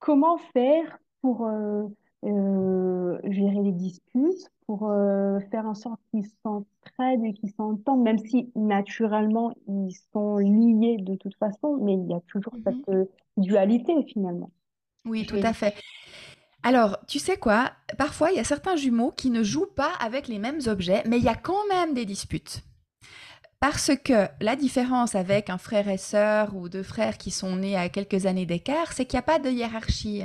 Comment faire pour euh, euh, gérer les disputes, pour euh, faire en sorte qu'ils s'entraident et qu'ils s'entendent, même si naturellement ils sont liés de toute façon, mais il y a toujours cette Mhm. euh, dualité finalement. Oui, tout à fait. Alors, tu sais quoi? Parfois, il y a certains jumeaux qui ne jouent pas avec les mêmes objets, mais il y a quand même des disputes. Parce que la différence avec un frère et sœur ou deux frères qui sont nés à quelques années d'écart, c'est qu'il n'y a pas de hiérarchie.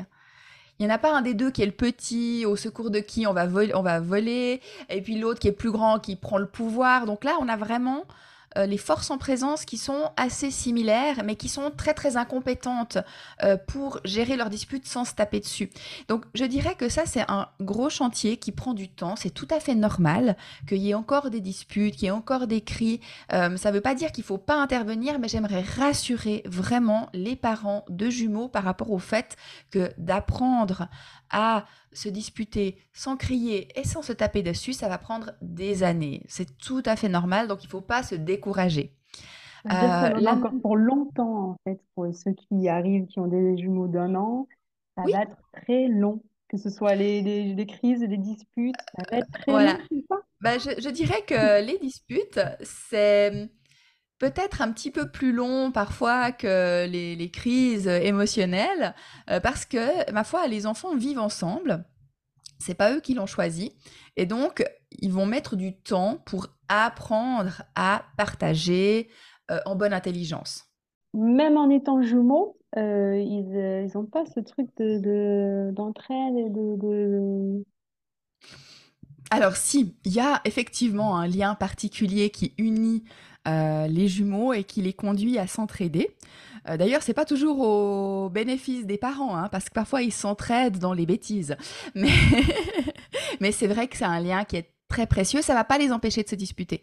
Il n'y en a pas un des deux qui est le petit, au secours de qui on va, on va voler, et puis l'autre qui est plus grand, qui prend le pouvoir. Donc là, on a vraiment euh, les forces en présence qui sont assez similaires, mais qui sont très très incompétentes euh, pour gérer leurs disputes sans se taper dessus. Donc je dirais que ça, c'est un gros chantier qui prend du temps. C'est tout à fait normal qu'il y ait encore des disputes, qu'il y ait encore des cris. Euh, ça ne veut pas dire qu'il ne faut pas intervenir, mais j'aimerais rassurer vraiment les parents de jumeaux par rapport au fait que d'apprendre à se disputer sans crier et sans se taper dessus, ça va prendre des années. C'est tout à fait normal, donc il ne faut pas se décourager. Ça Euh, va encore pour longtemps en fait, pour ceux qui arrivent, qui ont des jumeaux d'un an, ça oui, va être très long, que ce soit les, les, les crises les disputes, ça va être très long, voilà. ça? Bah, je, je dirais que les disputes, c'est peut-être un petit peu plus long parfois que les, les crises émotionnelles, euh, parce que, ma foi, les enfants vivent ensemble. C'est pas eux qui l'ont choisi. Et donc, ils vont mettre du temps pour apprendre à partager euh, en bonne intelligence. Même en étant jumeaux, euh, ils euh, ils ont pas ce truc de, de- d'entraide et de, de... Alors si, il y a effectivement un lien particulier qui unit euh, les jumeaux et qui les conduit à s'entraider. Euh, D'ailleurs, c'est pas toujours au bénéfice des parents, hein, parce que parfois ils s'entraident dans les bêtises. Mais, mais c'est vrai que c'est un lien qui est très précieux. Ça va pas les empêcher de se disputer.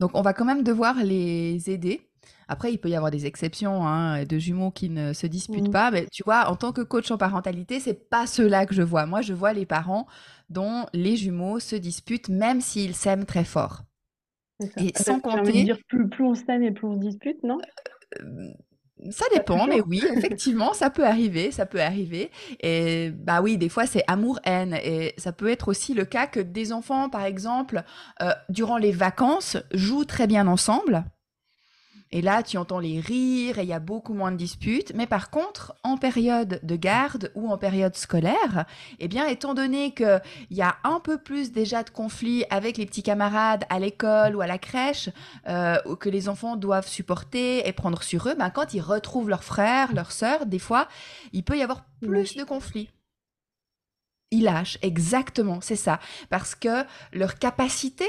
Donc on va quand même devoir les aider. Après, il peut y avoir des exceptions hein, de jumeaux qui ne se disputent Mm, pas, mais tu vois, en tant que coach en parentalité, c'est pas ceux-là que je vois. Moi, je vois les parents dont les jumeaux se disputent, même s'ils s'aiment très fort. Ça. Et Euh, sans J'ai envie de compter, dire, plus, plus on s'aime et plus on se dispute, non? euh, ça dépend, mais oui, effectivement, ça peut arriver, ça peut arriver. Et bah oui, des fois, c'est amour-haine. Et ça peut être aussi le cas que des enfants, par exemple, euh, durant les vacances, jouent très bien ensemble. Et là, tu entends les rires et il y a beaucoup moins de disputes. Mais par contre, en période de garde ou en période scolaire, eh bien, étant donné qu'il y a un peu plus déjà de conflits avec les petits camarades à l'école ou à la crèche, euh, que les enfants doivent supporter et prendre sur eux, ben, quand ils retrouvent leurs frères, leurs sœurs, des fois, il peut y avoir plus de conflits. Ils lâchent, exactement, c'est ça. Parce que leur capacité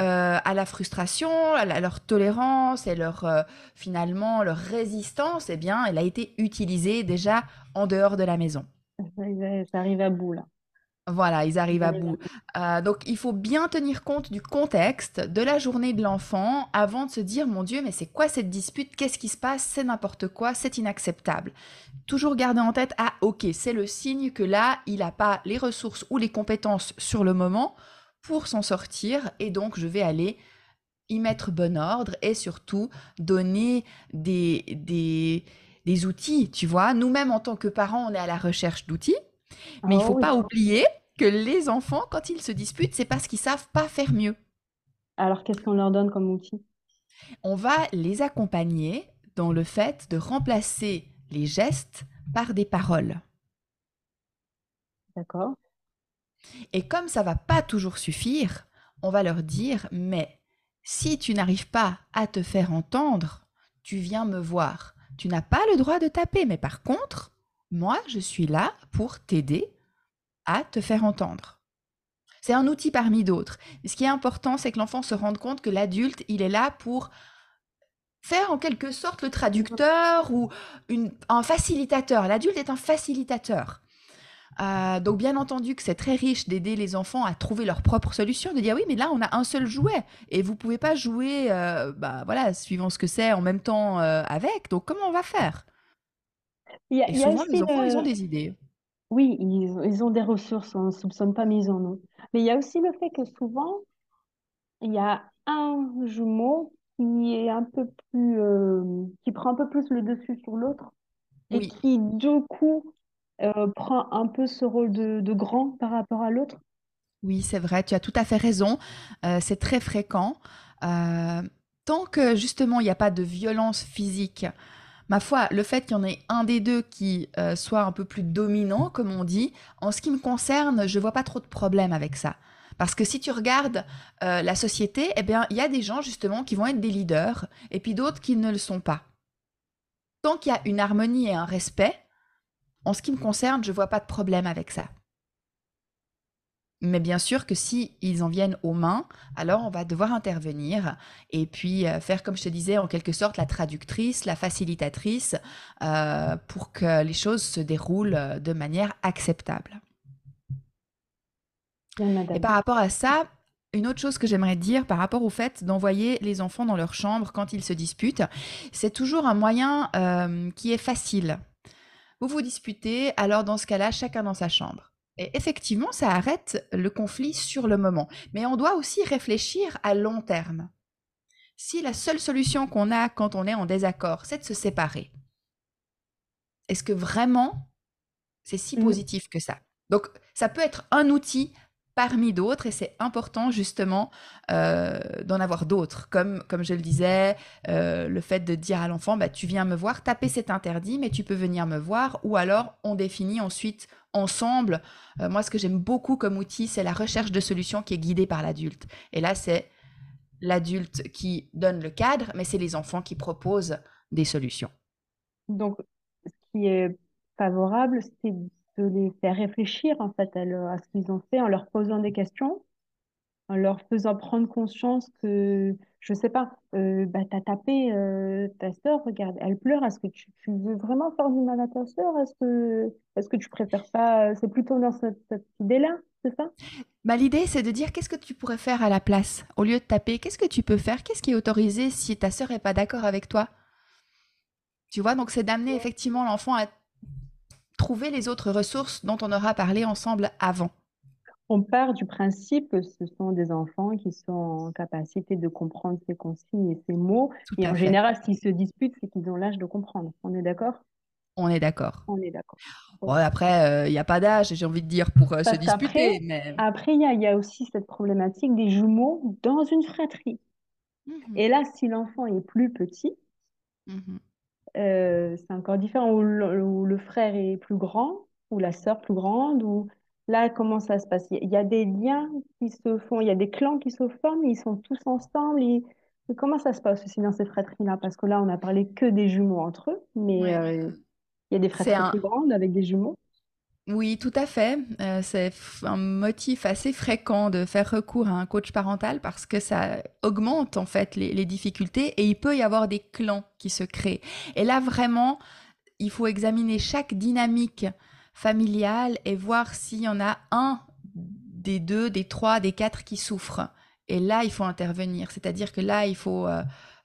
euh, à la frustration, à la- leur tolérance et leur, euh, finalement, leur résistance, eh bien, elle a été utilisée déjà en dehors de la maison. Ça arrive, à bout, là. Voilà, ils arrivent à bout. Euh, donc, il faut bien tenir compte du contexte de la journée de l'enfant avant de se dire, mon Dieu, mais c'est quoi cette dispute? Qu'est-ce qui se passe? C'est n'importe quoi, c'est inacceptable. Toujours garder en tête, ah, ok, c'est le signe que là, il n'a pas les ressources ou les compétences sur le moment pour s'en sortir, et donc je vais aller y mettre bon ordre et surtout donner des, des, des outils, tu vois. Nous-mêmes, en tant que parents, on est à la recherche d'outils, mais il Ah faut oui. pas oublier que les enfants, quand ils se disputent, c'est parce qu'ils savent pas faire mieux. Alors, qu'est-ce qu'on leur donne comme outil? On va les accompagner dans le fait de remplacer les gestes par des paroles. D'accord. Et comme ça va pas toujours suffire, on va leur dire, mais si tu n'arrives pas à te faire entendre, tu viens me voir. Tu n'as pas le droit de taper, mais par contre, moi, je suis là pour t'aider à te faire entendre. C'est un outil parmi d'autres. Ce qui est important, c'est que l'enfant se rende compte que l'adulte, il est là pour faire en quelque sorte le traducteur ou un facilitateur. L'adulte est un facilitateur. Euh, donc bien entendu que c'est très riche d'aider les enfants à trouver leur propre solution, de dire oui mais là on a un seul jouet et vous pouvez pas jouer, euh, bah voilà, suivant ce que c'est en même temps euh, avec. Donc comment on va faire? Il y a, Et il y a souvent aussi les enfants ils ont des idées. Oui, ils, ils ont des ressources, on ne soupçonne pas, mais ils en ont. Mais il y a aussi le fait que souvent, il y a un jumeau qui est un peu plus, qui prend un peu plus le dessus sur l'autre et Oui, qui, du coup, euh, prend un peu ce rôle de, grand par rapport à l'autre? oui c'est vrai, tu as tout à fait raison. Euh, c'est très fréquent. Euh, tant que justement il n'y a pas de violence physique Ma foi, le fait qu'il y en ait un des deux qui soit un peu plus dominant, comme on dit, en ce qui me concerne, je vois pas trop de problème avec ça. Parce que si tu regardes la société, eh bien, il y a des gens justement qui vont être des leaders, et puis d'autres qui ne le sont pas. Tant qu'il y a une harmonie et un respect, en ce qui me concerne, je vois pas de problème avec ça. Mais bien sûr que si ils en viennent aux mains, alors on va devoir intervenir et puis euh, faire, comme je te disais, en quelque sorte la traductrice, la facilitatrice, euh, pour que les choses se déroulent euh, de manière acceptable. Bien, Et par rapport à ça, une autre chose que j'aimerais dire par rapport au fait d'envoyer les enfants dans leur chambre quand ils se disputent, c'est toujours un moyen euh, qui est facile. Vous vous disputez, alors dans ce cas-là, chacun dans sa chambre. Et effectivement, ça arrête le conflit sur le moment. Mais on doit aussi réfléchir à long terme. Si la seule solution qu'on a quand on est en désaccord, c'est de se séparer, est-ce que vraiment c'est si Mm. positif que ça? Donc, ça peut être un outil parmi d'autres et c'est important justement euh, d'en avoir d'autres. Comme, comme je le disais, euh, le fait de dire à l'enfant, bah, tu viens me voir, taper c'est interdit, mais tu peux venir me voir. Ou alors, on définit ensuite ensemble. Euh, moi, ce que j'aime beaucoup comme outil, c'est la recherche de solutions qui est guidée par l'adulte. Et là, c'est l'adulte qui donne le cadre, mais c'est les enfants qui proposent des solutions. Donc, ce qui est favorable, c'est de les faire réfléchir en fait à, ce qu'ils ont fait en leur posant des questions, en leur faisant prendre conscience que, je sais pas, euh, bah, t'as tapé euh, ta sœur, regarde, elle pleure, est-ce que tu, tu veux vraiment faire du mal à ta sœur? Est-ce que, est-ce que tu préfères pas, c'est plutôt dans cette, cette idée-là, c'est ça? Bah, l'idée, c'est de dire qu'est-ce que tu pourrais faire à la place? Au lieu de taper, qu'est-ce que tu peux faire? Qu'est-ce qui est autorisé si ta sœur n'est pas d'accord avec toi? Tu vois, donc c'est d'amener effectivement l'enfant à trouver les autres ressources dont on aura parlé ensemble avant. On part du principe que ce sont des enfants qui sont en capacité de comprendre ces consignes et ces mots. Tout Et en fait. général, s'ils se disputent, c'est qu'ils ont l'âge de comprendre. On est d'accord? On est d'accord. On est d'accord. Bon, après, il n'y a pas d'âge, j'ai envie de dire, pour euh, se disputer, après, il y a, il y a aussi cette problématique des jumeaux dans une fratrie. Mhm, Et là, si l'enfant est plus petit, mhm. Euh, c'est encore différent. Ou le, frère est plus grand, ou la sœur plus grande, ou là, comment ça se passe? Il y a des liens qui se font, il y a des clans qui se forment, ils sont tous ensemble. et comment ça se passe aussi dans ces fratries-là? Parce que là, on a parlé que des jumeaux entre eux, mais Ouais. euh, il y a des fratries un, plus grandes avec des jumeaux. Oui, tout à fait. Euh, c'est un motif assez fréquent de faire recours à un coach parental parce que ça augmente en fait les, les difficultés et il peut y avoir des clans qui se créent. Et là, vraiment, il faut examiner chaque dynamique familiale et voir s'il y en a un des deux, des trois, des quatre qui souffrent. Et là, il faut intervenir. C'est-à-dire que là, il faut euh,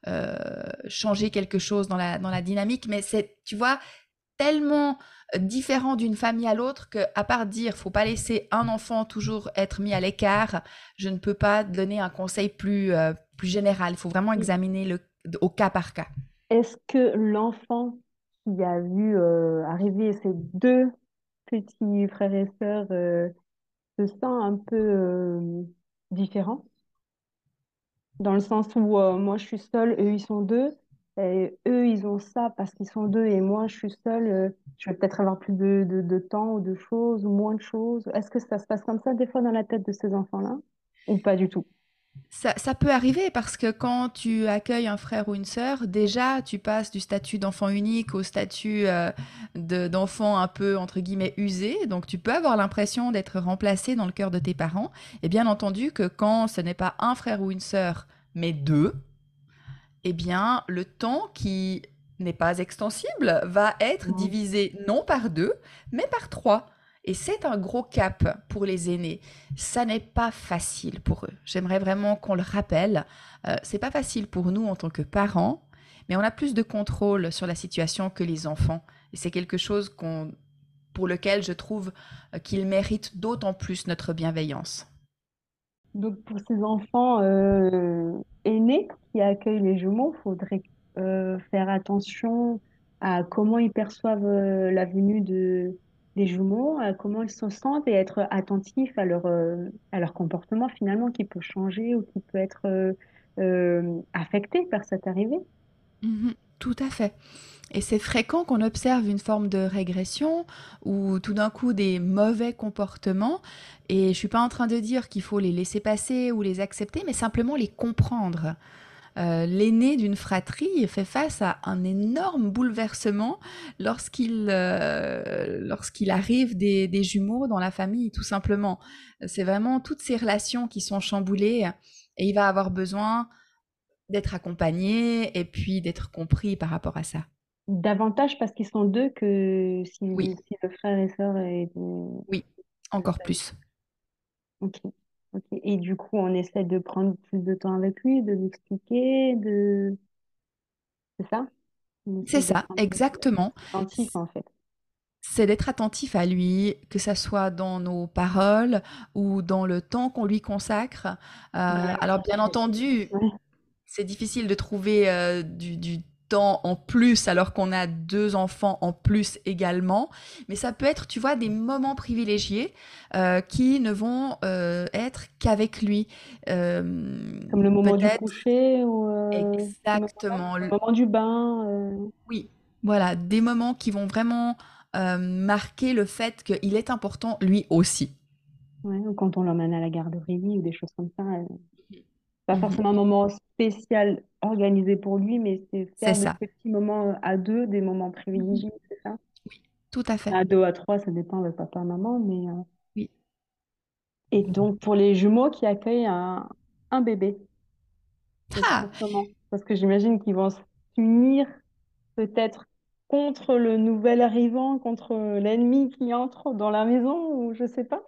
euh, changer quelque chose dans la, dans la dynamique. Mais c'est, tu vois, tellement différent d'une famille à l'autre que, à part dire, faut pas laisser un enfant toujours être mis à l'écart, je ne peux pas donner un conseil plus, euh, plus général. Il faut vraiment examiner le, au cas par cas. Est-ce que l'enfant qui a vu euh, arriver ses deux petits frères et sœurs euh, se sent un peu différent? Dans le sens où moi je suis seule, eux ils sont deux. Et eux, ils ont ça parce qu'ils sont deux et moi, je suis seule. euh, je vais peut-être avoir plus de, de, temps ou de choses ou moins de choses. Est-ce que ça se passe comme ça des fois dans la tête de ces enfants-là? Ou pas du tout? Ça, ça peut arriver parce que quand tu accueilles un frère ou une sœur, déjà tu passes du statut d'enfant unique au statut euh, de- d'enfant un peu entre guillemets usé. Donc tu peux avoir l'impression d'être remplacé dans le cœur de tes parents. Et bien entendu que quand ce n'est pas un frère ou une sœur, mais deux, eh bien le temps qui n'est pas extensible va être divisé non par deux, mais par trois. Et c'est un gros cap pour les aînés ça n'est pas facile pour eux. J'aimerais vraiment qu'on le rappelle. Euh, c'est pas facile pour nous en tant que parents, mais on a plus de contrôle sur la situation que les enfants. Et c'est quelque chose qu'on, pour lequel je trouve euh, qu'ils méritent d'autant plus notre bienveillance. Donc, pour ces enfants euh, aînés qui accueillent les jumeaux, il faudrait euh, faire attention à comment ils perçoivent euh, la venue de, des jumeaux, à comment ils se sentent et être attentif à leur, à leur comportement finalement qui peut changer ou qui peut être affecté par cette arrivée. Mhm, tout à fait. Et c'est fréquent qu'on observe une forme de régression ou tout d'un coup des mauvais comportements. Et je suis pas en train de dire qu'il faut les laisser passer ou les accepter, mais simplement les comprendre. Euh, l'aîné d'une fratrie fait face à un énorme bouleversement lorsqu'il euh, arrive des jumeaux dans la famille, tout simplement. C'est vraiment toutes ces relations qui sont chamboulées et il va avoir besoin d'être accompagné et puis d'être compris par rapport à ça. Davantage parce qu'ils sont deux que si, Oui, si le frère et sœur est... oui, encore plus. Ok. Et du coup, on essaie de prendre plus de temps avec lui, de lui expliquer, de... C'est ça? C'est ça, exactement. attentif, en fait. C'est d'être attentif à lui, que ça soit dans nos paroles ou dans le temps qu'on lui consacre. Euh, alors, bien entendu, Ouais. C'est difficile de trouver euh, du, du temps en plus alors qu'on a deux enfants en plus également. Mais ça peut être, tu vois, des moments privilégiés euh, qui ne vont euh, être qu'avec lui. Comme le moment du coucher ou exactement. le le- moment du bain. Oui, voilà, des moments qui vont vraiment marquer le fait qu'il est important lui aussi. ouais, ou quand on l'emmène à la garderie ou des choses comme ça. euh, pas Mhm. forcément un moment spécial organisé pour lui, mais c'est faire de ça, ces petits moments euh, à deux, des moments privilégiés, c'est ça? tout à fait. À deux, à trois, ça dépend avec papa, maman, mais... euh, Oui. Et donc, pour les jumeaux qui accueillent un, un bébé, Ah, comment? Parce que j'imagine qu'ils vont s'unir peut-être contre le nouvel arrivant, contre l'ennemi qui entre dans la maison, ou je sais pas.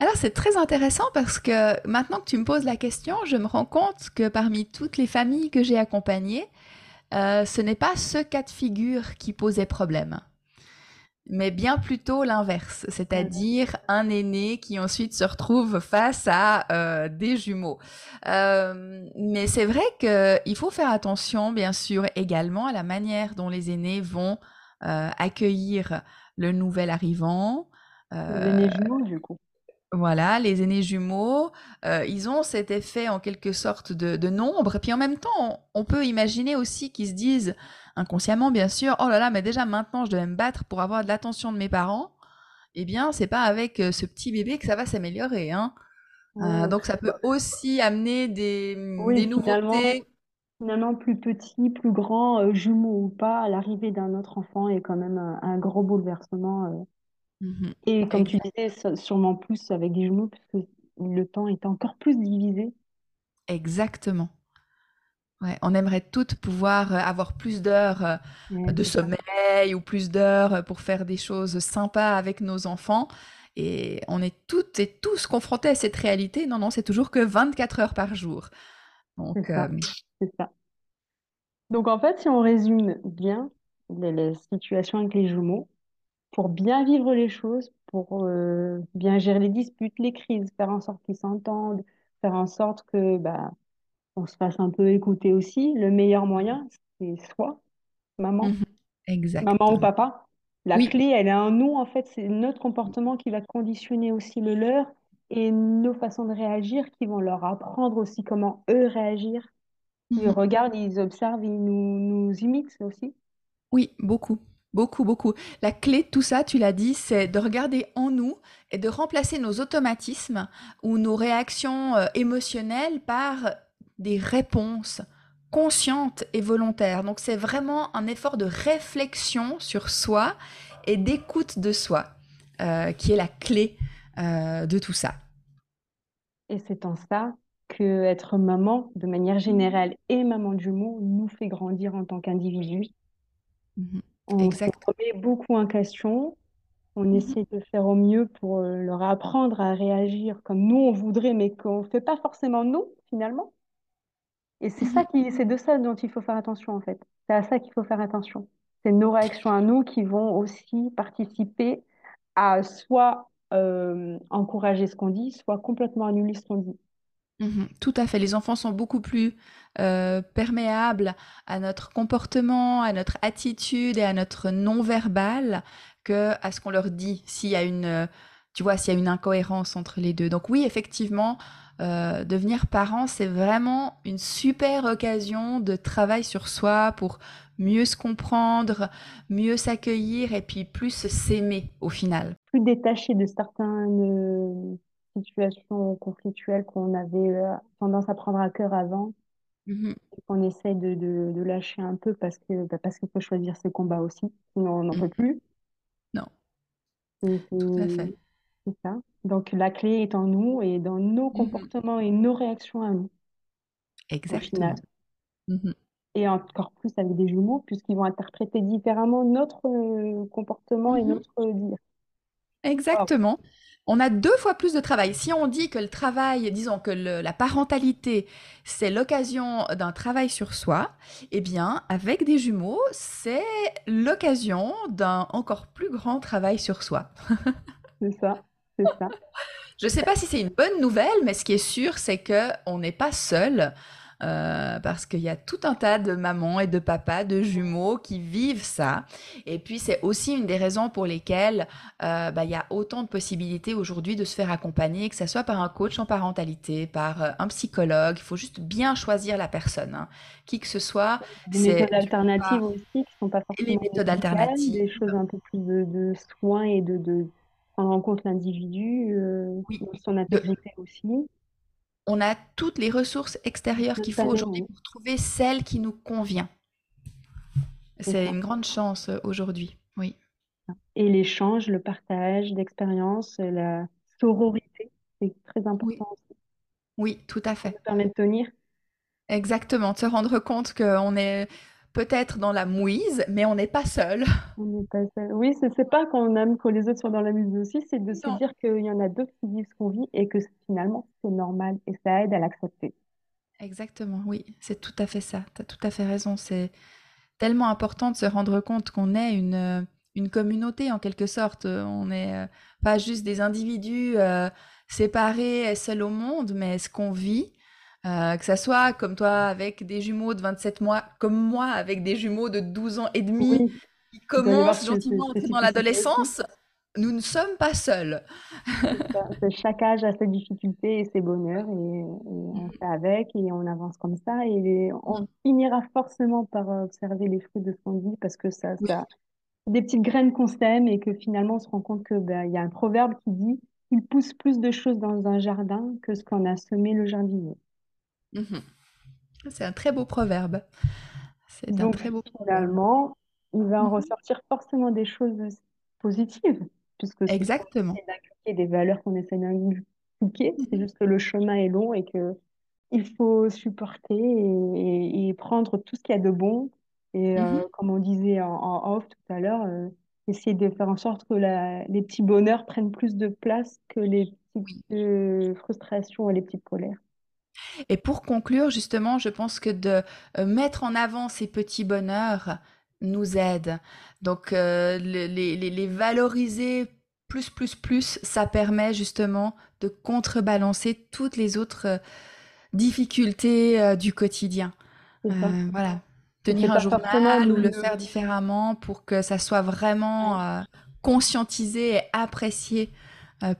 Alors c'est très intéressant parce que maintenant que tu me poses la question, je me rends compte que parmi toutes les familles que j'ai accompagnées, euh, ce n'est pas ce cas de figure qui posait problème. mais bien plutôt l'inverse, c'est-à-dire un aîné qui ensuite se retrouve face à euh, des jumeaux. Euh, mais c'est vrai qu'il faut faire attention, bien sûr, également à la manière dont les aînés vont accueillir le nouvel arrivant. Euh, jumeaux, du coup. Voilà, les aînés jumeaux, euh, ils ont cet effet en quelque sorte de, de nombre. Et puis en même temps, on, on peut imaginer aussi qu'ils se disent, inconsciemment bien sûr, oh là là, mais déjà maintenant je devais me battre pour avoir de l'attention de mes parents. Eh bien, c'est pas avec euh, ce petit bébé que ça va s'améliorer, hein. Euh, Ouais. donc ça peut aussi amener des, des Oui, finalement, nouveautés. finalement, plus petit, plus grand, jumeau ou pas, l'arrivée d'un autre enfant est quand même un, un gros bouleversement. Euh. Mhm, Et comme tu disais, sû- sûrement plus avec des jumeaux, puisque le temps est encore plus divisé. exactement. Ouais, on aimerait toutes pouvoir euh, avoir plus d'heures euh, Ouais, de ça. sommeil ou plus d'heures pour faire des choses sympas avec nos enfants. Et on est toutes et tous confrontés à cette réalité. Non, non, c'est toujours que 24 heures par jour. C'est Donc, ça. euh, C'est ça. Donc en fait, si on résume bien les situations avec les jumeaux, pour bien vivre les choses, pour euh, bien gérer les disputes, les crises, faire en sorte qu'ils s'entendent, faire en sorte que bah, on se fasse un peu écouter aussi, le meilleur moyen, c'est soi, maman, mhm, maman ou exactement. papa. La Oui, clé, elle est en nous, en fait, c'est notre comportement qui va conditionner aussi le leur et nos façons de réagir qui vont leur apprendre aussi comment eux réagir. Ils Mhm. regardent, ils observent, ils nous, nous imitent aussi. Oui, beaucoup, beaucoup, beaucoup. La clé de tout ça, tu l'as dit, c'est de regarder en nous et de remplacer nos automatismes ou nos réactions euh, émotionnelles par des réponses conscientes et volontaires. Donc c'est vraiment un effort de réflexion sur soi et d'écoute de soi euh, qui est la clé euh, de tout ça. Et c'est en ça que être maman, de manière générale, et maman de jumeaux, nous fait grandir en tant qu'individu. Mhm. On se remet beaucoup en question. On Mhm. essaie de faire au mieux pour euh, leur apprendre à réagir comme nous on voudrait, mais qu'on ne fait pas forcément nous, finalement. Et c'est ça Mhm. qui, c'est de ça dont il faut faire attention, en fait. C'est à ça qu'il faut faire attention. C'est nos réactions à nous qui vont aussi participer à soit euh, encourager ce qu'on dit, soit complètement annuler ce qu'on dit. Mhm, tout à fait. Les enfants sont beaucoup plus euh, perméables à notre comportement, à notre attitude et à notre non-verbal que à ce qu'on leur dit. S'il y a une, euh, tu vois, s'il y a une incohérence entre les deux. Donc oui, effectivement, euh, devenir parent, c'est vraiment une super occasion de travail sur soi pour mieux se comprendre, mieux s'accueillir et puis plus s'aimer au final. Plus détaché de certaines situations conflictuelles qu'on avait euh, tendance à prendre à cœur avant, Mhm, et qu'on essaie de, de, de lâcher un peu parce que, bah, parce qu'il faut choisir ses combats aussi, sinon on n'en peut mhm. plus. Non, Et tout à C'est fait. c'est ça. Donc la clé est en nous et dans nos Mhm, comportements et nos réactions à nous. Exactement. Mhm. Et encore plus avec des jumeaux, puisqu'ils vont interpréter différemment notre euh, comportement et notre dire. Waouh, Exactement. On a deux fois plus de travail. Si on dit que le travail, disons que le- la parentalité, c'est l'occasion d'un travail sur soi, eh bien, avec des jumeaux, c'est l'occasion d'un encore plus grand travail sur soi. c'est ça, c'est ça. Je ne sais pas si c'est une bonne nouvelle, mais ce qui est sûr, c'est que on n'est pas seul. Euh, parce qu'il y a tout un tas de mamans et de papas, de jumeaux qui vivent ça. Et puis c'est aussi une des raisons pour lesquelles euh, bah, il y a autant de possibilités aujourd'hui de se faire accompagner, que ce soit par un coach en parentalité, par euh, un psychologue. Il faut juste bien choisir la personne. hein. Qui que ce soit, Des méthodes alternatives pas aussi, qui ne sont pas les forcément méthodes médicales, alternatives. des choses un peu plus de, de soins et de, de prendre en compte l'individu euh, Oui, son de intégrité aussi. On a toutes les ressources extérieures qu'il faut aujourd'hui pour trouver celle qui nous convient. c'est ça. une grande chance euh, aujourd'hui. Oui. Et l'échange, le partage d'expériences, la sororité, c'est très Oui. important aussi. Oui, tout à Ça fait. nous permet de tenir. Exactement. De se rendre compte qu'on est peut-être dans la mouise, mais on n'est pas seul. On n'est pas seul. Oui, c'est c'est pas qu'on aime que les autres soient dans la musique aussi, c'est de se dire qu'il y en a d'autres qui vivent ce qu'on vit et que finalement c'est normal et ça aide à l'accepter. Exactement, oui, c'est tout à fait ça. Tu as tout à fait raison. C'est tellement important de se rendre compte qu'on est une, euh, une communauté en quelque sorte. On n'est euh, pas juste des individus euh, séparés et seuls au monde, mais ce qu'on vit, euh, que ça soit comme toi avec des jumeaux de 27 mois, comme moi avec des jumeaux de 12 ans et demi Oui, qui commencent gentiment dans l'adolescence, nous ne sommes pas seuls. Chaque âge a ses difficultés et ses bonheurs et, et on fait avec et on avance comme ça et les- on finira forcément par observer les fruits de qu'on dit parce que ça, ça, des petites graines qu'on sème et que finalement on se rend compte que ben, y a un proverbe qui dit il pousse plus de choses dans un jardin que ce qu'on a semé le jardinier. Mhm. C'est un très beau proverbe. C'est un Donc très beau proverbe. finalement, il va en Mhm. ressortir forcément des choses positives, puisque c'est Exactement. c'est d'inculquer des valeurs qu'on essaie d'inculquer. C'est Mhm. juste que le chemin est long et que il faut supporter et, et- et prendre tout ce qu'il y a de bon. Et euh, comme on disait en, en off tout à l'heure, euh, essayer de faire en sorte que la- les petits bonheurs prennent plus de place que les petites euh, frustrations et les petites colères. Et pour conclure, justement, je pense que de euh, mettre en avant ces petits bonheurs nous aide. Donc, euh, le- les, les- les valoriser plus, plus, plus, ça permet justement de contrebalancer toutes les autres euh, difficultés euh, du quotidien. Voilà. Tenir un journal ou le, faire différemment pour que ça soit vraiment conscientisé et apprécié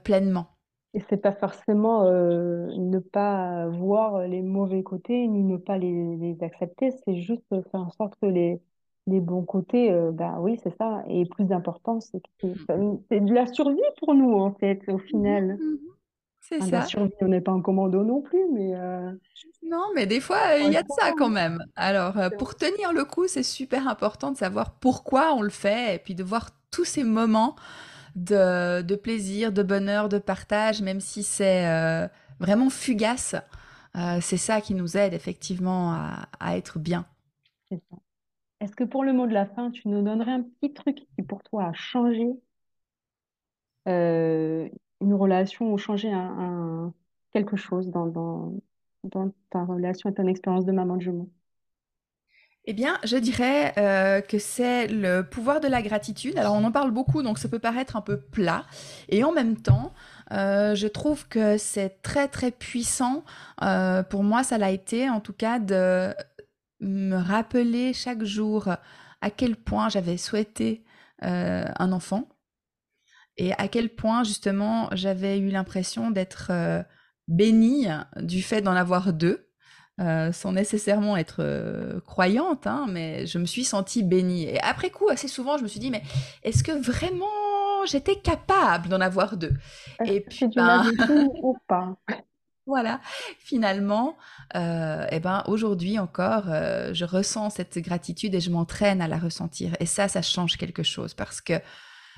pleinement. Et c'est pas forcément euh, ne pas voir les mauvais côtés ni ne pas les, les accepter, c'est juste faire en sorte que les, les bons côtés, euh, bah oui, c'est ça. Et plus d'important, c'est que c'est de la survie pour nous, en fait, au final. mhm. C'est Enfin, de la ça. survie, on n'est pas en commando non plus, mais euh, Non, mais des fois, il y a de ça quand même. Alors, pour tenir le coup, c'est super important de savoir pourquoi on le fait et puis de voir tous ces moments de, plaisir, de bonheur, de partage, même si c'est euh, vraiment fugace. euh, c'est ça qui nous aide effectivement à, être bien. Est-ce que pour le mot de la fin, tu nous donnerais un petit truc qui pour toi a changé euh, une relation ou changé un, quelque chose dans, dans, ta relation et ton expérience de maman de jumeaux? Eh bien, je dirais euh, que c'est le pouvoir de la gratitude. Alors, on en parle beaucoup, donc ça peut paraître un peu plat. Et en même temps, euh, je trouve que c'est très, très puissant. Euh, pour moi, ça l'a été, en tout cas, de me rappeler chaque jour à quel point j'avais souhaité un enfant et à quel point, justement, j'avais eu l'impression d'être bénie du fait d'en avoir deux euh, sans nécessairement être euh, croyante, hein, mais je me suis sentie bénie. Et après coup, assez souvent, je me suis dit, mais est-ce que vraiment j'étais capable d'en avoir deux? Et puis, ben, ou pas? voilà, finalement, euh, eh ben, aujourd'hui encore, je ressens cette gratitude et je m'entraîne à la ressentir. Et ça, ça change quelque chose parce que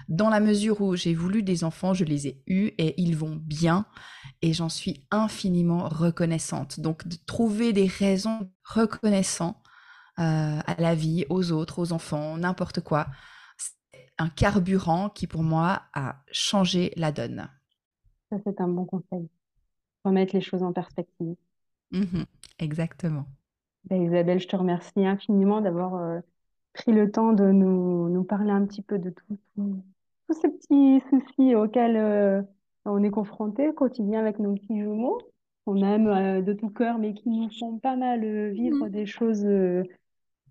dans la mesure où j'ai voulu des enfants, je les ai eus et ils vont bien et j'en suis infiniment reconnaissante. Donc de trouver des raisons reconnaissantes euh, à la vie, aux autres, aux enfants, n'importe quoi, c'est un carburant qui pour moi a changé la donne. Ça, c'est un bon conseil. Remettre les choses en perspective. Mhm, exactement. Ben, Isabelle, je te remercie infiniment d'avoir euh, pris le temps de nous, nous parler un petit peu de tous ces petits soucis auxquels euh, on est confronté au quotidien avec nos petits jumeaux, qu'on aime euh, de tout cœur, mais qui nous font pas mal euh, vivre Mhm, des choses euh,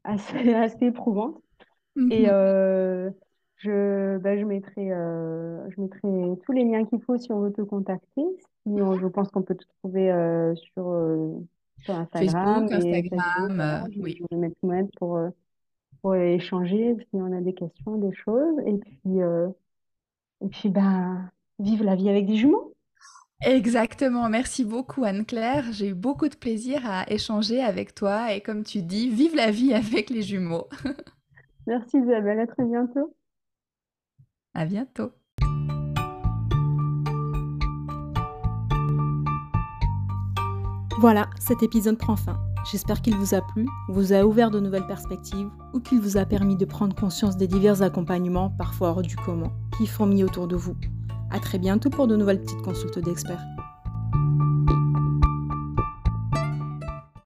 assez, assez éprouvantes. Et mhm, euh, je, ben, je mettrai, je mettrai tous les liens qu'il faut si on veut te contacter. Si on- je pense qu'on peut te trouver sur, sur Instagram Facebook, et. Instagram, oui. je vais mettre tout pour, pour échanger si on a des questions, des choses. Et puis, et puis ben, vive la vie avec des jumeaux. Exactement. Merci beaucoup, Anne-Claire. J'ai eu beaucoup de plaisir à échanger avec toi et comme tu dis, vive la vie avec les jumeaux. Merci Isabelle, à très bientôt. À bientôt. Voilà, cet épisode prend fin. J'espère qu'il vous a plu, vous a ouvert de nouvelles perspectives ou qu'il vous a permis de prendre conscience des divers accompagnements, parfois hors du commun, qui fourmillent autour de vous. À très bientôt pour de nouvelles petites consultes d'experts.